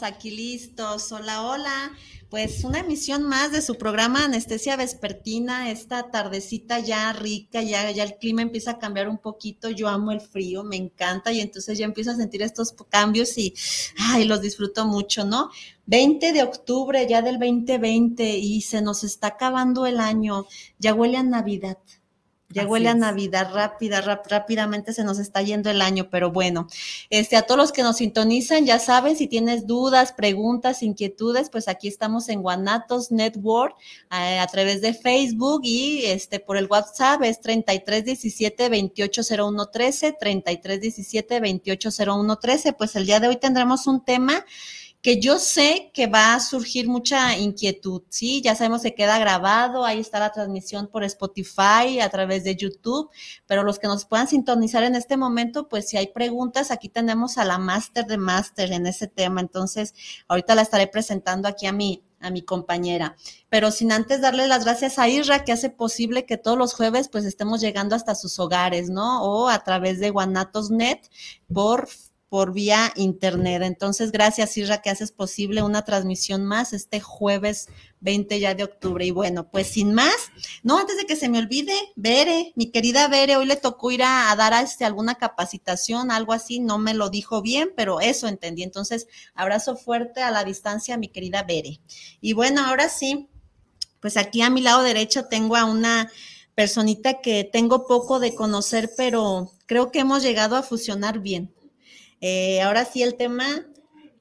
Aquí listos. Hola, hola. Pues una emisión más de su programa Anestesia Vespertina. Esta tardecita ya rica, ya, ya el clima empieza a cambiar un poquito. Yo amo el frío, me encanta y entonces ya empiezo a sentir estos cambios y ay, los disfruto mucho, ¿no? 20 de octubre ya del 2020 y se nos está acabando el año. Ya huele a Navidad. Ya huele a Navidad rápida, rápidamente se nos está yendo el año, pero bueno, este, a todos los que nos sintonizan, ya saben, si tienes dudas, preguntas, inquietudes, pues aquí estamos en Guanatos Network eh, a través de Facebook y este por el WhatsApp es 3317 280113, 3317 280113, pues el día de hoy tendremos un tema que yo sé que va a surgir mucha inquietud, ¿sí? Ya sabemos que queda grabado, ahí está la transmisión por Spotify, a través de YouTube, pero los que nos puedan sintonizar en este momento, pues si hay preguntas, aquí tenemos a la máster de máster en ese tema, entonces ahorita la estaré presentando aquí a mi, a mi compañera. Pero sin antes darle las gracias a Isra, que hace posible que todos los jueves pues estemos llegando hasta sus hogares, ¿no? O a través de Guanatos.net por por vía internet. Entonces, gracias, Isra, que haces posible una transmisión más este jueves 20 ya de octubre. Y bueno, pues sin más, no, antes de que se me olvide, Bere, mi querida Bere, hoy le tocó ir a, dar a este, alguna capacitación, algo así, no me lo dijo bien, pero eso entendí. Entonces, abrazo fuerte a la distancia, mi querida Bere. Y bueno, ahora sí, pues aquí a mi lado derecho tengo a una personita que tengo poco de conocer, pero creo que hemos llegado a fusionar bien. Eh, ahora sí el tema,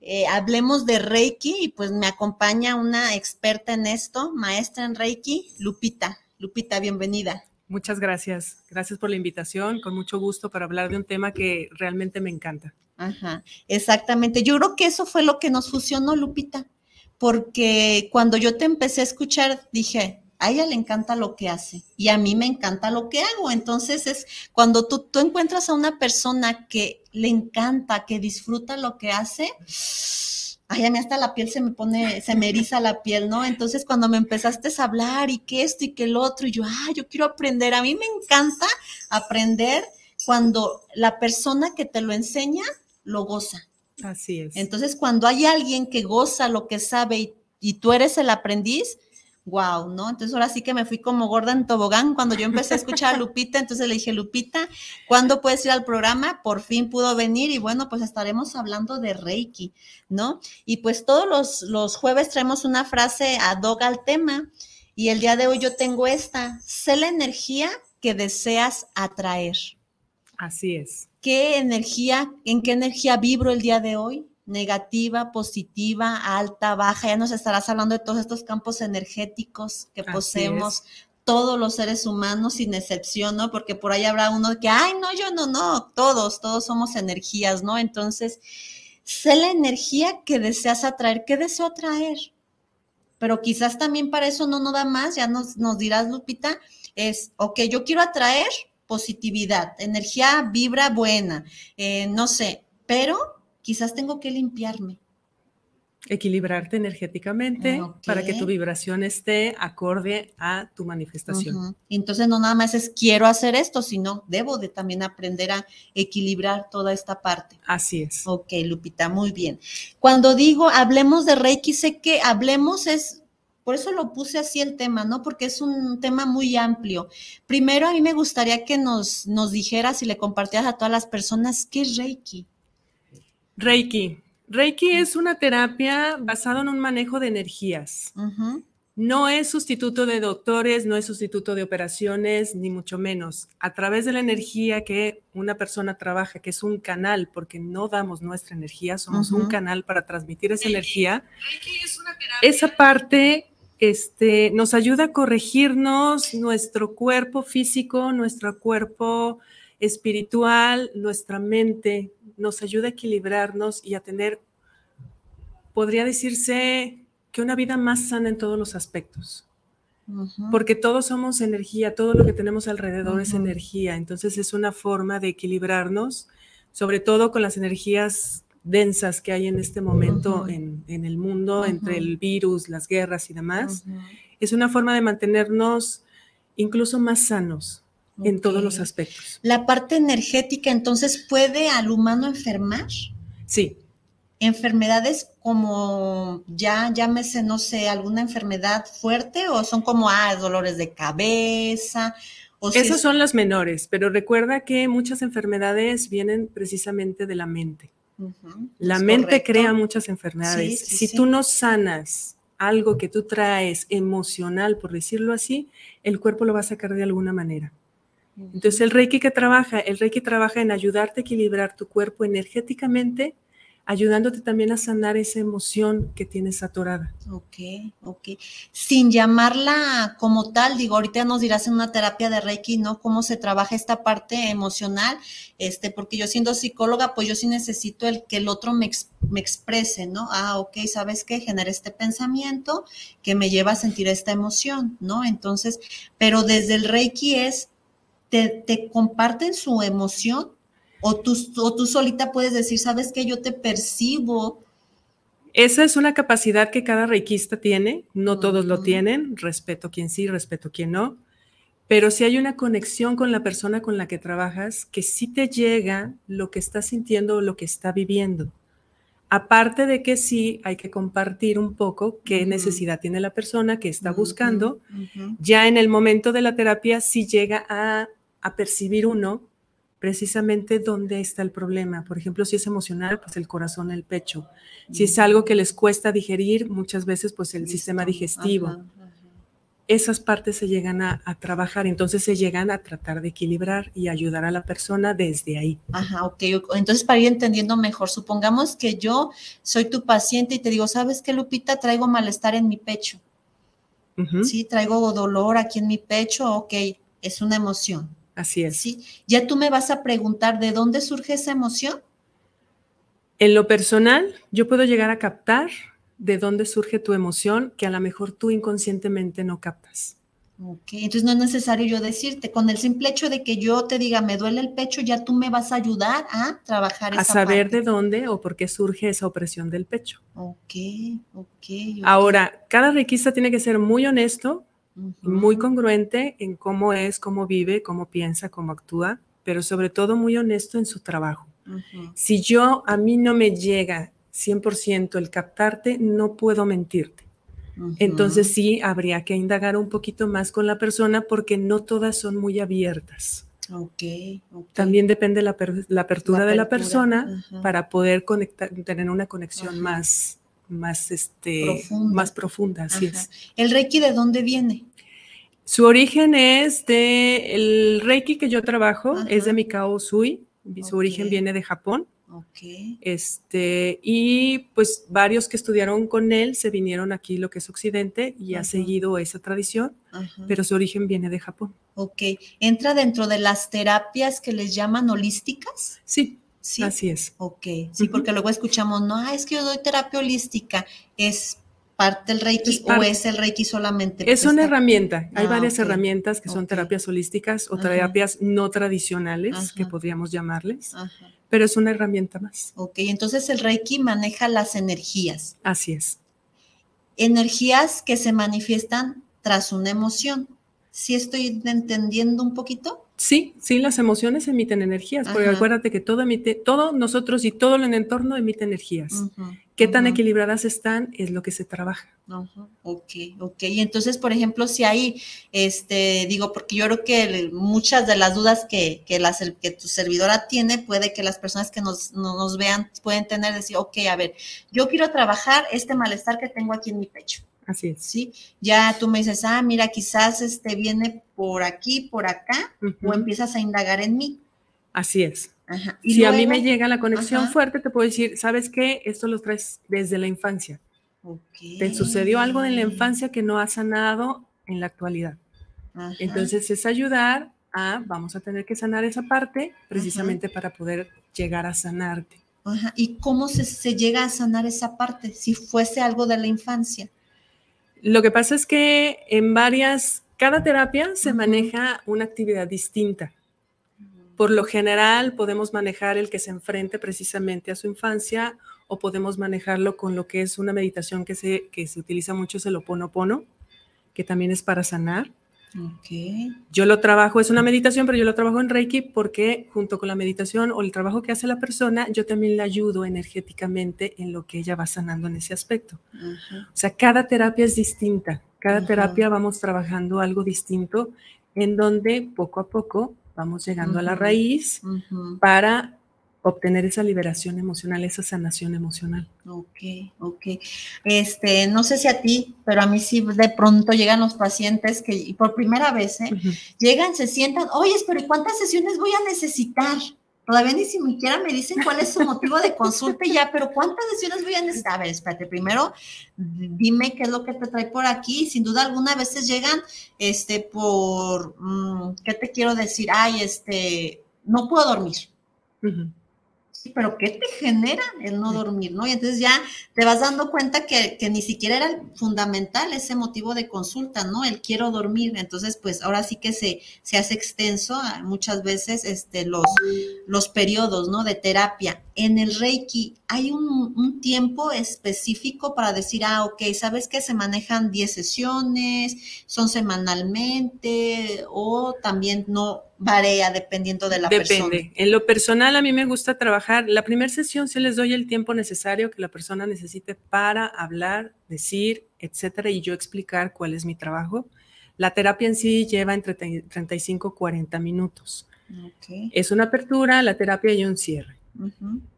eh, hablemos de Reiki y pues me acompaña una experta en esto, maestra en Reiki, Lupita. Lupita, bienvenida. Muchas gracias. Gracias por la invitación. Con mucho gusto para hablar de un tema que realmente me encanta. Ajá, exactamente. Yo creo que eso fue lo que nos fusionó, Lupita, porque cuando yo te empecé a escuchar, dije, a ella le encanta lo que hace y a mí me encanta lo que hago. Entonces es cuando tú, tú encuentras a una persona que le encanta, que disfruta lo que hace, ay, a mí hasta la piel se me pone, se me eriza la piel, ¿no? Entonces cuando me empezaste a hablar y que esto y que el otro, y yo, ay, yo quiero aprender. A mí me encanta aprender cuando la persona que te lo enseña lo goza. Así es. Entonces cuando hay alguien que goza lo que sabe y, y tú eres el aprendiz, wow, ¿no? Entonces ahora sí que me fui como gorda en tobogán cuando yo empecé a escuchar a Lupita, entonces le dije, Lupita, ¿cuándo puedes ir al programa? Por fin pudo venir y bueno, pues estaremos hablando de Reiki, ¿no? Y pues todos los, los jueves traemos una frase ad hoc al tema y el día de hoy yo tengo esta, sé la energía que deseas atraer. Así es. ¿Qué energía, en qué energía vibro el día de hoy? Negativa, positiva, alta, baja. Ya nos estarás hablando de todos estos campos energéticos que poseemos todos los seres humanos sin excepción, ¿no? Porque por ahí habrá uno que, ay, no, yo no, no, todos, todos somos energías, ¿no? Entonces, sé la energía que deseas atraer, ¿qué deseo atraer? Pero quizás también para eso no nos da más, ya nos, nos dirás, Lupita, es, ok, yo quiero atraer positividad, energía vibra buena, eh, no sé, pero quizás tengo que limpiarme. Equilibrarte energéticamente para que tu vibración esté acorde a tu manifestación. Entonces no nada más es quiero hacer esto, sino debo de también aprender a equilibrar toda esta parte. Así es. Ok, Lupita, muy bien. Cuando digo hablemos de Reiki, sé que hablemos es por eso lo puse así el tema, ¿no? Porque es un tema muy amplio. Primero, a mí me gustaría que nos, nos dijeras y le compartieras a todas las personas qué es Reiki. Reiki. Reiki es una terapia basada en un manejo de energías. No es sustituto de doctores, no es sustituto de operaciones, ni mucho menos. A través de la energía que una persona trabaja, que es un canal, porque no damos nuestra energía, somos un canal para transmitir esa energía. esa parte este, nos ayuda a corregirnos nuestro cuerpo físico, nuestro cuerpo espiritual, nuestra mente, nos ayuda a equilibrarnos y a tener, podría decirse, que una vida más sana en todos los aspectos. Porque todos somos energía, todo lo que tenemos alrededor es energía, entonces es una forma de equilibrarnos, sobre todo con las energías densas que hay en este momento en, el mundo, entre el virus, las guerras y demás. Es una forma de mantenernos incluso más sanos en todos los aspectos. La parte energética entonces puede al humano enfermar. Sí. Enfermedades como ya llámese, no sé, alguna enfermedad fuerte o son como ah, dolores de cabeza. O Esas son las menores, pero recuerda que muchas enfermedades vienen precisamente de la mente. La mente crea muchas enfermedades. si tú no sanas algo que tú traes emocional, por decirlo así, el cuerpo lo va a sacar de alguna manera. Entonces el Reiki que trabaja, el Reiki trabaja en ayudarte a equilibrar tu cuerpo energéticamente ayudándote también a sanar esa emoción que tienes atorada. Ok, ok. Sin llamarla como tal, digo, ahorita nos dirás en una terapia de Reiki, ¿no? Cómo se trabaja esta parte emocional, este, porque yo siendo psicóloga, pues yo sí necesito el que el otro me, me exprese, ¿no? Ah, ok, ¿sabes qué? Genera este pensamiento que me lleva a sentir esta emoción, ¿no? Entonces, pero desde el Reiki es, te, te comparten su emoción o tú, o tú solita puedes decir, ¿sabes qué? Yo te percibo. Esa es una capacidad que cada reikista tiene, no todos lo tienen, respeto quien sí, respeto quien no, pero si hay una conexión con la persona con la que trabajas, que sí te llega lo que está sintiendo o lo que está viviendo. Aparte de que sí hay que compartir un poco qué necesidad tiene la persona que está buscando, ya en el momento de la terapia sí llega a, a percibir uno precisamente dónde está el problema. Por ejemplo, si es emocional, pues el corazón, el pecho. Si es algo que les cuesta digerir, muchas veces pues el sistema digestivo. Esas partes se llegan a, trabajar, entonces se llegan a tratar de equilibrar y ayudar a la persona desde ahí. Ajá, ok. Entonces, para ir entendiendo mejor, supongamos que yo soy tu paciente y te digo, ¿sabes qué, Lupita? Traigo malestar en mi pecho. Sí, traigo dolor aquí en mi pecho, ok, es una emoción Así es. Sí, ya tú me vas a preguntar de dónde surge esa emoción. En lo personal, yo puedo llegar a captar de dónde surge tu emoción que a lo mejor tú inconscientemente no captas. Ok, entonces no es necesario yo decirte, con el simple hecho de que yo te diga me duele el pecho, ya tú me vas a ayudar a trabajar A saber de dónde o por qué surge esa opresión del pecho. Ok, ok. Ahora, cada requista tiene que ser muy honesto muy congruente en cómo es, cómo vive, cómo piensa, cómo actúa, pero sobre todo muy honesto en su trabajo. Si yo, a mí no me llega 100% el captarte, no puedo mentirte. Entonces sí, habría que indagar un poquito más con la persona porque no todas son muy abiertas. También depende la, la apertura de la persona para poder conectar, tener una conexión más, más, este, profunda. más profunda, así es. ¿El Reiki de dónde viene? Su origen es de, el Reiki que yo trabajo es de Mikao Sui, su origen viene de Japón. Okay. Este, y pues varios que estudiaron con él se vinieron aquí lo que es Occidente y ha seguido esa tradición, pero su origen viene de Japón. Ok, ¿entra dentro de las terapias que les llaman holísticas? Sí, Sí. Así es. Ok, sí, porque luego escuchamos, no, es que yo doy terapia holística, es parte del Reiki o es el Reiki solamente? Es una herramienta, hay ah, varias herramientas que son terapias holísticas o terapias no tradicionales, que podríamos llamarles, pero es una herramienta más. Ok, entonces el Reiki maneja las energías. Así es. Energías que se manifiestan tras una emoción. ¿Sí estoy entendiendo un poquito? Sí, sí, las emociones emiten energías, porque acuérdate que todo emite, todo nosotros y todo el entorno emite energías. Qué tan equilibradas están es lo que se trabaja. Ok, ok. Y entonces, por ejemplo, si hay, este, digo, porque yo creo que muchas de las dudas que, que, que tu servidora tiene, puede que las personas que nos, nos vean pueden tener, decir, ok, a ver, yo quiero trabajar este malestar que tengo aquí en mi pecho. Así es. Sí, ya tú me dices, ah, mira, quizás este viene por aquí, por acá, o empiezas a indagar en mí. Así es. si a mí me llega la conexión fuerte, te puedo decir, ¿sabes qué? Esto lo traes desde la infancia. Te sucedió algo en la infancia que no ha sanado en la actualidad. Entonces es ayudar a, vamos a tener que sanar esa parte precisamente para poder llegar a sanarte. ¿Y cómo se, se, llega a sanar esa parte si fuese algo de la infancia? Lo que pasa es que en varias, cada terapia se maneja una actividad distinta. Por lo general podemos manejar el que se enfrente precisamente a su infancia o podemos manejarlo con lo que es una meditación que se, que se utiliza mucho, es el oponopono, que también es para sanar. Okay. Yo lo trabajo, es una meditación, pero yo lo trabajo en Reiki porque junto con la meditación o el trabajo que hace la persona, yo también le ayudo energéticamente en lo que ella va sanando en ese aspecto. O sea, cada terapia es distinta, cada terapia vamos trabajando algo distinto en donde poco a poco vamos llegando a la raíz para obtener esa liberación emocional, esa sanación emocional. Ok, ok. Este, no sé si a ti, pero a mí sí de pronto llegan los pacientes que por primera vez, ¿eh? llegan, se sientan, oye, pero ¿y cuántas sesiones voy a necesitar? Todavía ni siquiera me dicen cuál es su motivo de consulta y ya, pero ¿cuántas sesiones voy a necesitar? A ver, espérate, primero dime qué es lo que te trae por aquí. Sin duda alguna, a veces llegan, este, por, mm, ¿qué te quiero decir? Ay, este, no puedo dormir pero ¿qué te genera el no dormir, no? Y entonces ya te vas dando cuenta que, ni siquiera era fundamental ese motivo de consulta, ¿no? El quiero dormir. Entonces, pues ahora sí que se, se hace extenso muchas veces este, los, los periodos, ¿no? De terapia. En el Reiki, ¿hay un, un tiempo específico para decir, ah, ok, ¿sabes que se manejan 10 sesiones, son semanalmente o también no varía dependiendo de la persona? Depende. En lo personal, a mí me gusta trabajar. La primera sesión se les doy el tiempo necesario que la persona necesite para hablar, decir, etcétera, y yo explicar cuál es mi trabajo. La terapia en sí lleva entre 35 y 40 minutos. Es una apertura, la terapia y un cierre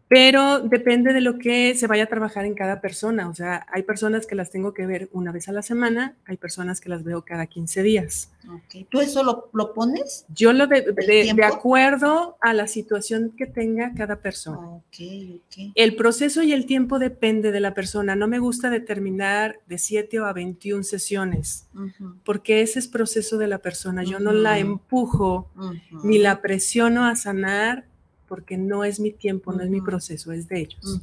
pero depende de lo que se vaya a trabajar en cada persona. O sea, hay personas que las tengo que ver una vez a la semana, hay personas que las veo cada 15 días. ¿Tú eso lo, pones? Yo lo de, de, acuerdo a la situación que tenga cada persona. El proceso y el tiempo depende de la persona. No me gusta determinar de 7 o a 21 sesiones, porque ese es proceso de la persona. Yo no la empujo ni la presiono a sanar porque no es mi tiempo, no es mi proceso, es de ellos.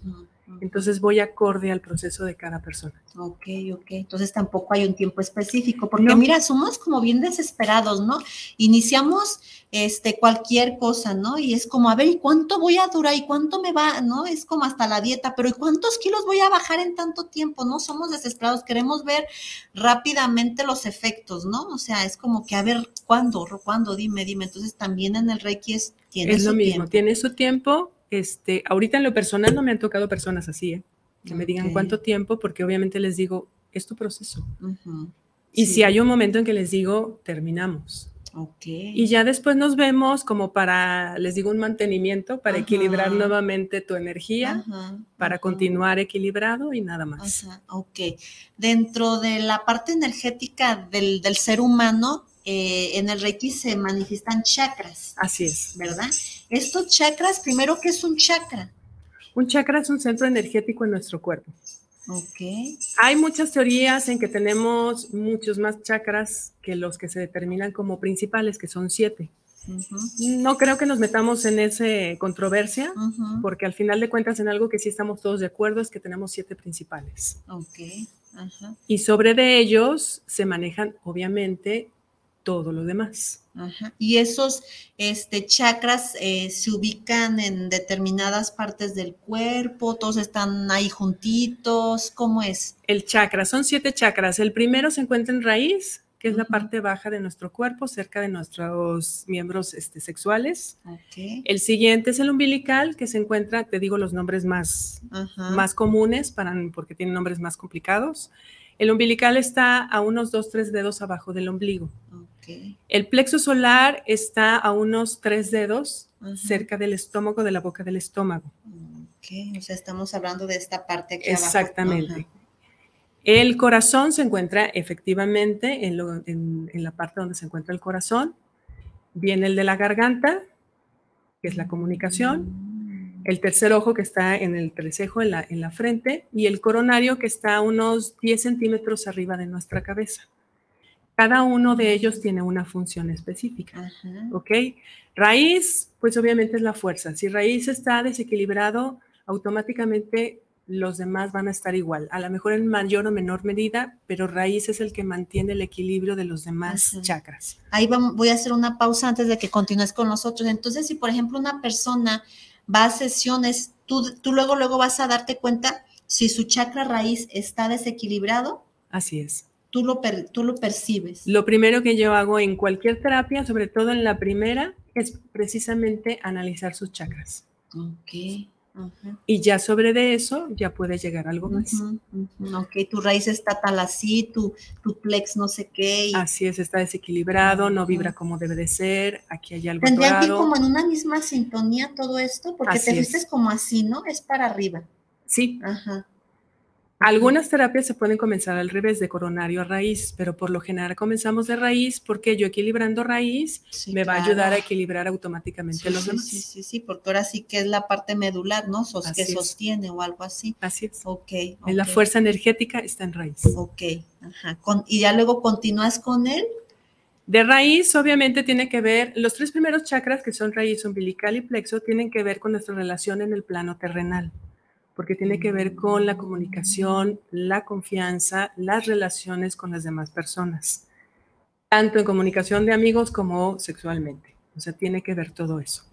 Entonces voy acorde al proceso de cada persona. Ok, ok. Entonces tampoco hay un tiempo específico, porque mira, somos como bien desesperados, ¿no? Iniciamos este, cualquier cosa, ¿no? Y es como, a ver, ¿y cuánto voy a durar? ¿Y cuánto me va? ¿No? Es como hasta la dieta, pero ¿y cuántos kilos voy a bajar en tanto tiempo? No somos desesperados, queremos ver rápidamente los efectos, ¿no? O sea, es como que, a ver, ¿cuándo? ¿Cuándo? Dime, dime. Entonces también en el Reiki es, tiene es lo mismo, tiene su tiempo. Este, ahorita en lo personal no me han tocado personas así, ¿eh? Que me digan cuánto tiempo, porque obviamente les digo, es tu proceso. Y si hay un momento en que les digo, terminamos y ya después nos vemos como para, les digo, un mantenimiento, para equilibrar nuevamente tu energía, para continuar equilibrado y nada más. Ok. Dentro de la parte energética del, ser humano, eh, en el Reiki se manifiestan chakras. Así es. ¿Verdad? Estos chakras, primero, ¿qué es un chakra? Un chakra es un centro energético en nuestro cuerpo. Ok. Hay muchas teorías en que tenemos muchos más chakras que los que se determinan como principales, que son siete. No creo que nos metamos en esa controversia, porque al final de cuentas en algo que sí estamos todos de acuerdo es que tenemos siete principales. Ok. Y sobre de ellos se manejan, obviamente, todo lo demás. Y esos este, chakras eh, se ubican en determinadas partes del cuerpo, todos están ahí juntitos, ¿cómo es? El chakra, son siete chakras. El primero se encuentra en raíz, que es la parte baja de nuestro cuerpo, cerca de nuestros miembros este, sexuales. El siguiente es el umbilical, que se encuentra, te digo los nombres más, más comunes, para, porque tienen nombres más complicados. El umbilical está a unos dos, tres dedos abajo del ombligo. El plexo solar está a unos tres dedos cerca del estómago, de la boca del estómago. Ok, o sea, estamos hablando de esta parte aquí Exactamente. El corazón se encuentra efectivamente en, la parte donde se encuentra el corazón. Viene el de la garganta, que es la comunicación. El tercer ojo que está en el trecejo, en la, en la frente, y el coronario que está a unos 10 centímetros arriba de nuestra cabeza. Cada uno de ellos tiene una función específica. ¿Ok? Raíz, pues obviamente es la fuerza. Si raíz está desequilibrado, automáticamente los demás van a estar igual, a lo mejor en mayor o menor medida, pero raíz es el que mantiene el equilibrio de los demás chakras. Ahí voy a hacer una pausa antes de que continúes con nosotros. Entonces, si por ejemplo una persona va a sesiones, tú, tú luego, luego vas a darte cuenta si su chakra raíz está desequilibrado. Así es. Tú lo, tú lo percibes. Lo primero que yo hago en cualquier terapia, sobre todo en la primera, es precisamente analizar sus chakras. Ok. Y ya sobre de eso ya puede llegar algo más. Ok, tu raíz está tal así, tu, tu plex no sé qué. Así es, está desequilibrado, no vibra como debe de ser, aquí hay algo Tendría que ir como en una misma sintonía todo esto, porque te vistes como así, ¿no? Es para arriba. Sí. Ajá. Algunas terapias se pueden comenzar al revés, de coronario a raíz, pero por lo general comenzamos de raíz porque yo equilibrando raíz me va a ayudar a equilibrar automáticamente los demás. Sí, sí, sí, porque ahora sí que es la parte medular, ¿no? que sostiene o algo así. Así es. Ok. La fuerza energética está en raíz. Ok, ajá. y ya luego continúas con él. De raíz, obviamente, tiene que ver, los tres primeros chakras, que son raíz, umbilical y plexo, tienen que ver con nuestra relación en el plano terrenal porque tiene que ver con la comunicación, la confianza, las relaciones con las demás personas, tanto en comunicación de amigos como sexualmente. O sea, tiene que ver todo eso.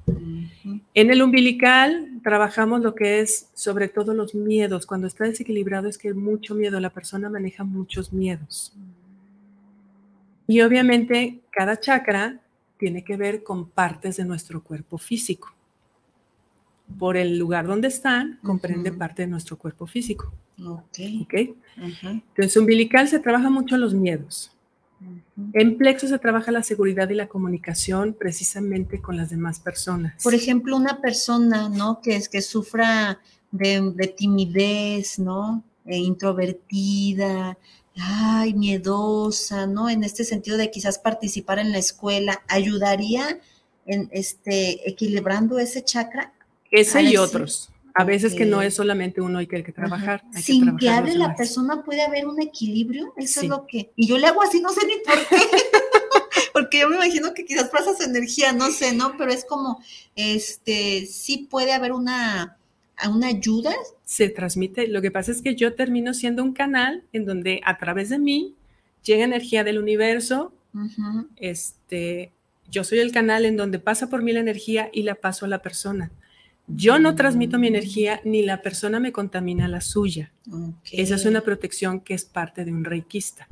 En el umbilical trabajamos lo que es sobre todo los miedos. Cuando está desequilibrado es que hay mucho miedo, la persona maneja muchos miedos. Y obviamente cada chakra tiene que ver con partes de nuestro cuerpo físico por el lugar donde están, comprende parte de nuestro cuerpo físico. Ok. okay? Entonces, umbilical se trabaja mucho los miedos. En plexo se trabaja la seguridad y la comunicación precisamente con las demás personas. Por ejemplo, una persona, ¿no? Que es que sufra de, timidez, ¿no? E introvertida, ay, miedosa, ¿no? En este sentido de quizás participar en la escuela, ¿ayudaría en este equilibrando ese chakra? Ese y otros. A veces que no es solamente uno hay que, que trabajar. Sin que, hable la persona puede haber un equilibrio, eso es lo que... Y yo le hago así, no sé ni por qué. Porque yo me imagino que quizás pasas energía, no sé, ¿no? Pero es como, este, sí puede haber una, una ayuda. Se transmite. Lo que pasa es que yo termino siendo un canal en donde a través de mí llega energía del universo. Este, yo soy el canal en donde pasa por mí la energía y la paso a la persona. Yo no transmito mi energía ni la persona me contamina la suya. Esa es una protección que es parte de un reikista.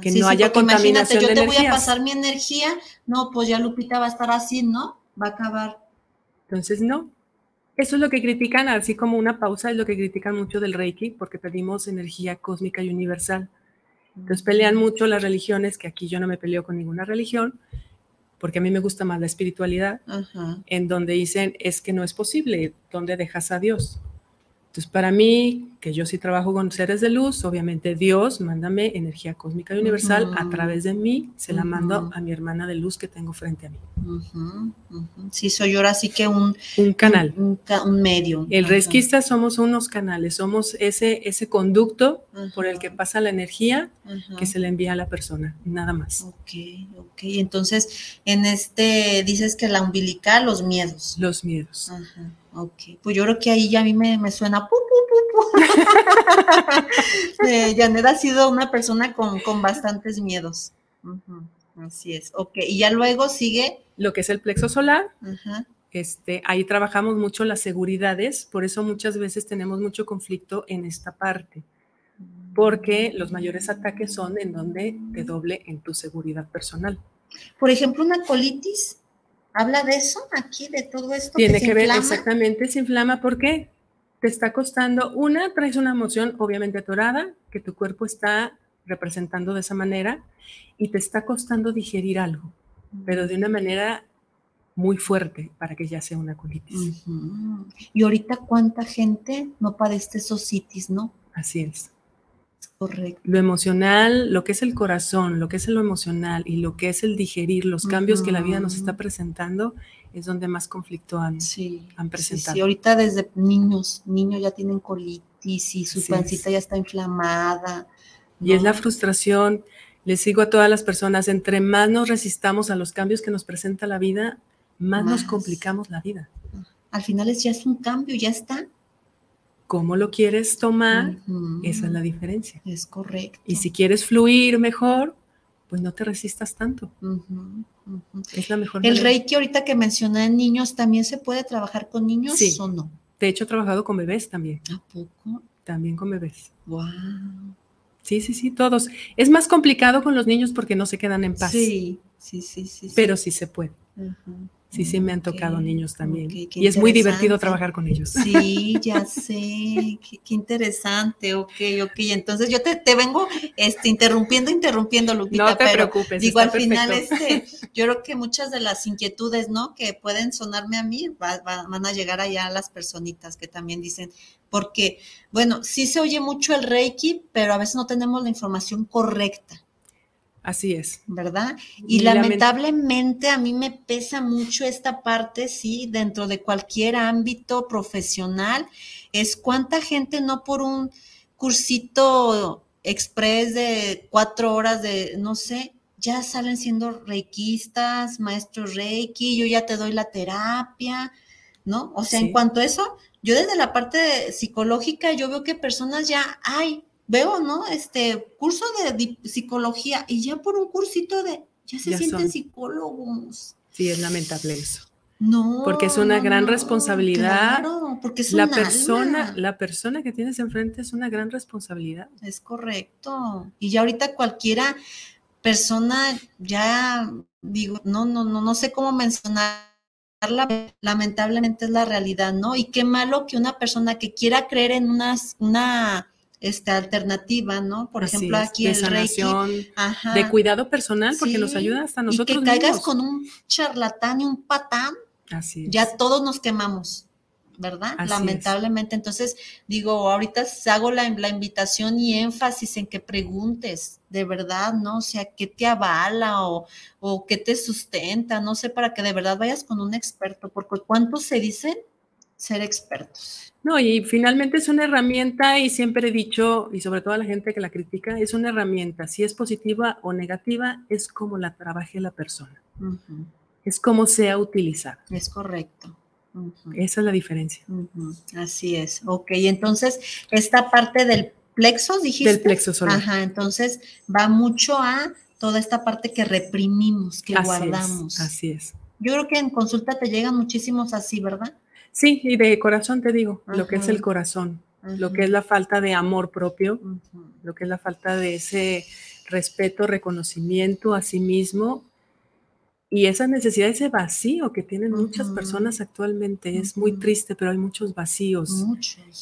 Que no haya contaminación yo te voy a pasar mi energía, no, pues ya Lupita va a estar así, ¿no? Va a acabar. Entonces, no. Eso es lo que critican, así como una pausa, es lo que critican mucho del Reiki, porque pedimos energía cósmica y universal. Entonces pelean mucho las religiones, que aquí yo no me peleo con ninguna religión, porque a mí me gusta más la espiritualidad, en donde dicen, es que no es posible, ¿dónde dejas a Dios? Entonces, para mí, que yo sí trabajo con seres de luz, obviamente Dios, mándame energía cósmica y universal a través de mí, se la mando a mi hermana de luz que tengo frente a mí. Sí, soy yo ahora sí que un, un canal. Un, medio. El resquista somos unos canales, somos ese, ese conducto por el que pasa la energía que se le envía a la persona, nada más. Ok, ok. Entonces, en este dices que la umbilical, los miedos. Los miedos. Ajá. Ok, pues yo creo que ahí ya a mí me, suena pu, eh, Janet ha sido una persona con, bastantes miedos. Así es, ok. Y ya luego sigue. Lo que es el plexo solar. Este, ahí trabajamos mucho las seguridades, por eso muchas veces tenemos mucho conflicto en esta parte, porque los mayores ataques son en donde te doble en tu seguridad personal. Por ejemplo, una colitis habla de eso aquí, de todo esto. Tiene que, ver exactamente, se inflama. ¿Por qué? Te está costando, una, traes una emoción obviamente atorada, que tu cuerpo está representando de esa manera, y te está costando digerir algo, pero de una manera muy fuerte para que ya sea una colitis. Y ahorita cuánta gente no padece esos citis, ¿no? Así es. Correcto. Lo emocional, lo que es el corazón, lo que es lo emocional y lo que es el digerir los cambios que la vida nos está presentando, es donde más conflicto han, han presentado. Sí, ahorita desde niños, niños ya tienen colitis y su pancita ya está inflamada. Y es la frustración. Les digo a todas las personas, entre más nos resistamos a los cambios que nos presenta la vida, más, nos complicamos la vida. Al final es, ya es un cambio, ya está cómo lo quieres tomar, esa es la diferencia. Es correcto. Y si quieres fluir mejor, pues no te resistas tanto. Es la mejor. El Reiki ahorita que mencioné en niños, ¿también se puede trabajar con niños o no? De hecho, he trabajado con bebés también. ¿A poco? También con bebés. Wow. Sí, sí, sí, todos. Es más complicado con los niños porque no se quedan en paz. Sí, sí, sí, sí. Pero sí se puede. Sí, sí, me han tocado niños también. y es muy divertido trabajar con ellos. Sí, ya sé, qué, interesante, ok, ok. Entonces yo te, te, vengo este, interrumpiendo, interrumpiendo, Lupita. No te preocupes. Digo, al final, este, yo creo que muchas de las inquietudes, ¿no? Que pueden sonarme a mí, van a llegar allá a las personitas que también dicen, porque, bueno, sí se oye mucho el Reiki, pero a veces no tenemos la información correcta. Así es. ¿Verdad? Y, lamentablemente a mí me pesa mucho esta parte, sí, dentro de cualquier ámbito profesional, es cuánta gente no por un cursito express de cuatro horas de, no sé, ya salen siendo reikistas, maestros reiki, yo ya te doy la terapia, ¿no? O sea, en cuanto a eso, yo desde la parte psicológica, yo veo que personas ya, hay veo, ¿no? Este curso de psicología y ya por un cursito de, ya se sienten psicólogos. Sí, es lamentable eso. No. Porque es una gran responsabilidad. Claro, porque es la persona, la persona que tienes enfrente es una gran responsabilidad. Es correcto. Y ya ahorita cualquiera persona ya digo, no, no, no, no sé cómo mencionarla, lamentablemente es la realidad, ¿no? Y qué malo que una persona que quiera creer en unas, una esta alternativa, ¿no? Por ejemplo, aquí el Reiki, de cuidado personal, porque nos ayuda hasta nosotros. Y que caigas con un charlatán y un patán, Así ya todos nos quemamos, ¿verdad? Lamentablemente. Entonces, digo, ahorita hago la, la, invitación y énfasis en que preguntes, de verdad, ¿no? O sea, ¿qué te avala o, o qué te sustenta? No sé, para que de verdad vayas con un experto, porque ¿cuántos se dicen ser expertos? No, y finalmente es una herramienta y siempre he dicho, y sobre todo a la gente que la critica, es una herramienta. Si es positiva o negativa, es como la trabaje la persona. Es como sea utilizada. Es correcto. Esa es la diferencia. Así es. Ok, entonces esta parte del plexo, dijiste. Del plexo solar. Ajá, entonces va mucho a toda esta parte que reprimimos, que guardamos. así es. Yo creo que en consulta te llegan muchísimos así, ¿verdad? Sí, y de corazón te digo, lo que es el corazón, lo que es la falta de amor propio, lo que es la falta de ese respeto, reconocimiento a sí mismo y esa necesidad, ese vacío que tienen muchas personas actualmente es muy triste, pero hay muchos vacíos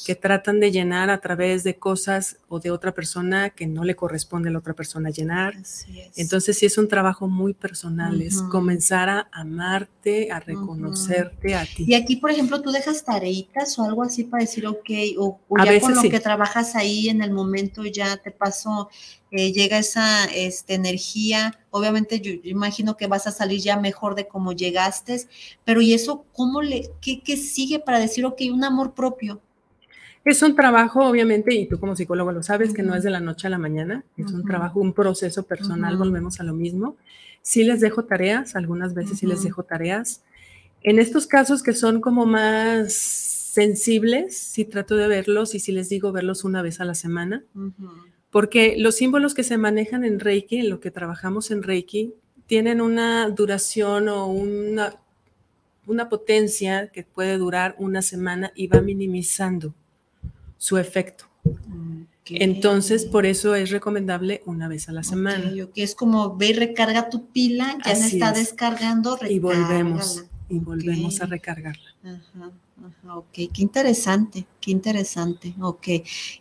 que tratan de llenar a través de cosas o de otra persona que no le corresponde a la otra persona llenar. Entonces sí es un trabajo muy personal, es comenzar a amarte, a reconocerte a ti. Y aquí, por ejemplo, tú dejas tareitas o algo así para decir, ok, o, ya con lo que trabajas ahí en el momento ya te paso eh, llega esa este, energía, obviamente yo, imagino que vas a salir ya mejor de cómo llegaste, pero ¿y eso cómo le, qué, qué sigue para decir, ok, un amor propio? Es un trabajo, obviamente, y tú como psicólogo lo sabes, que no es de la noche a la mañana, es un trabajo, un proceso personal, volvemos a lo mismo. Sí les dejo tareas, algunas veces sí les dejo tareas. En estos casos que son como más sensibles, sí trato de verlos y sí les digo verlos una vez a la semana porque los símbolos que se manejan en Reiki, en lo que trabajamos en Reiki, tienen una duración o una, una potencia que puede durar una semana y va minimizando su efecto. Entonces, por eso es recomendable una vez a la semana. que es como ve y recarga tu pila, ya se está descargando, Y volvemos, y volvemos a recargarla. Ajá. Ajá, ok, qué interesante, qué interesante, ok.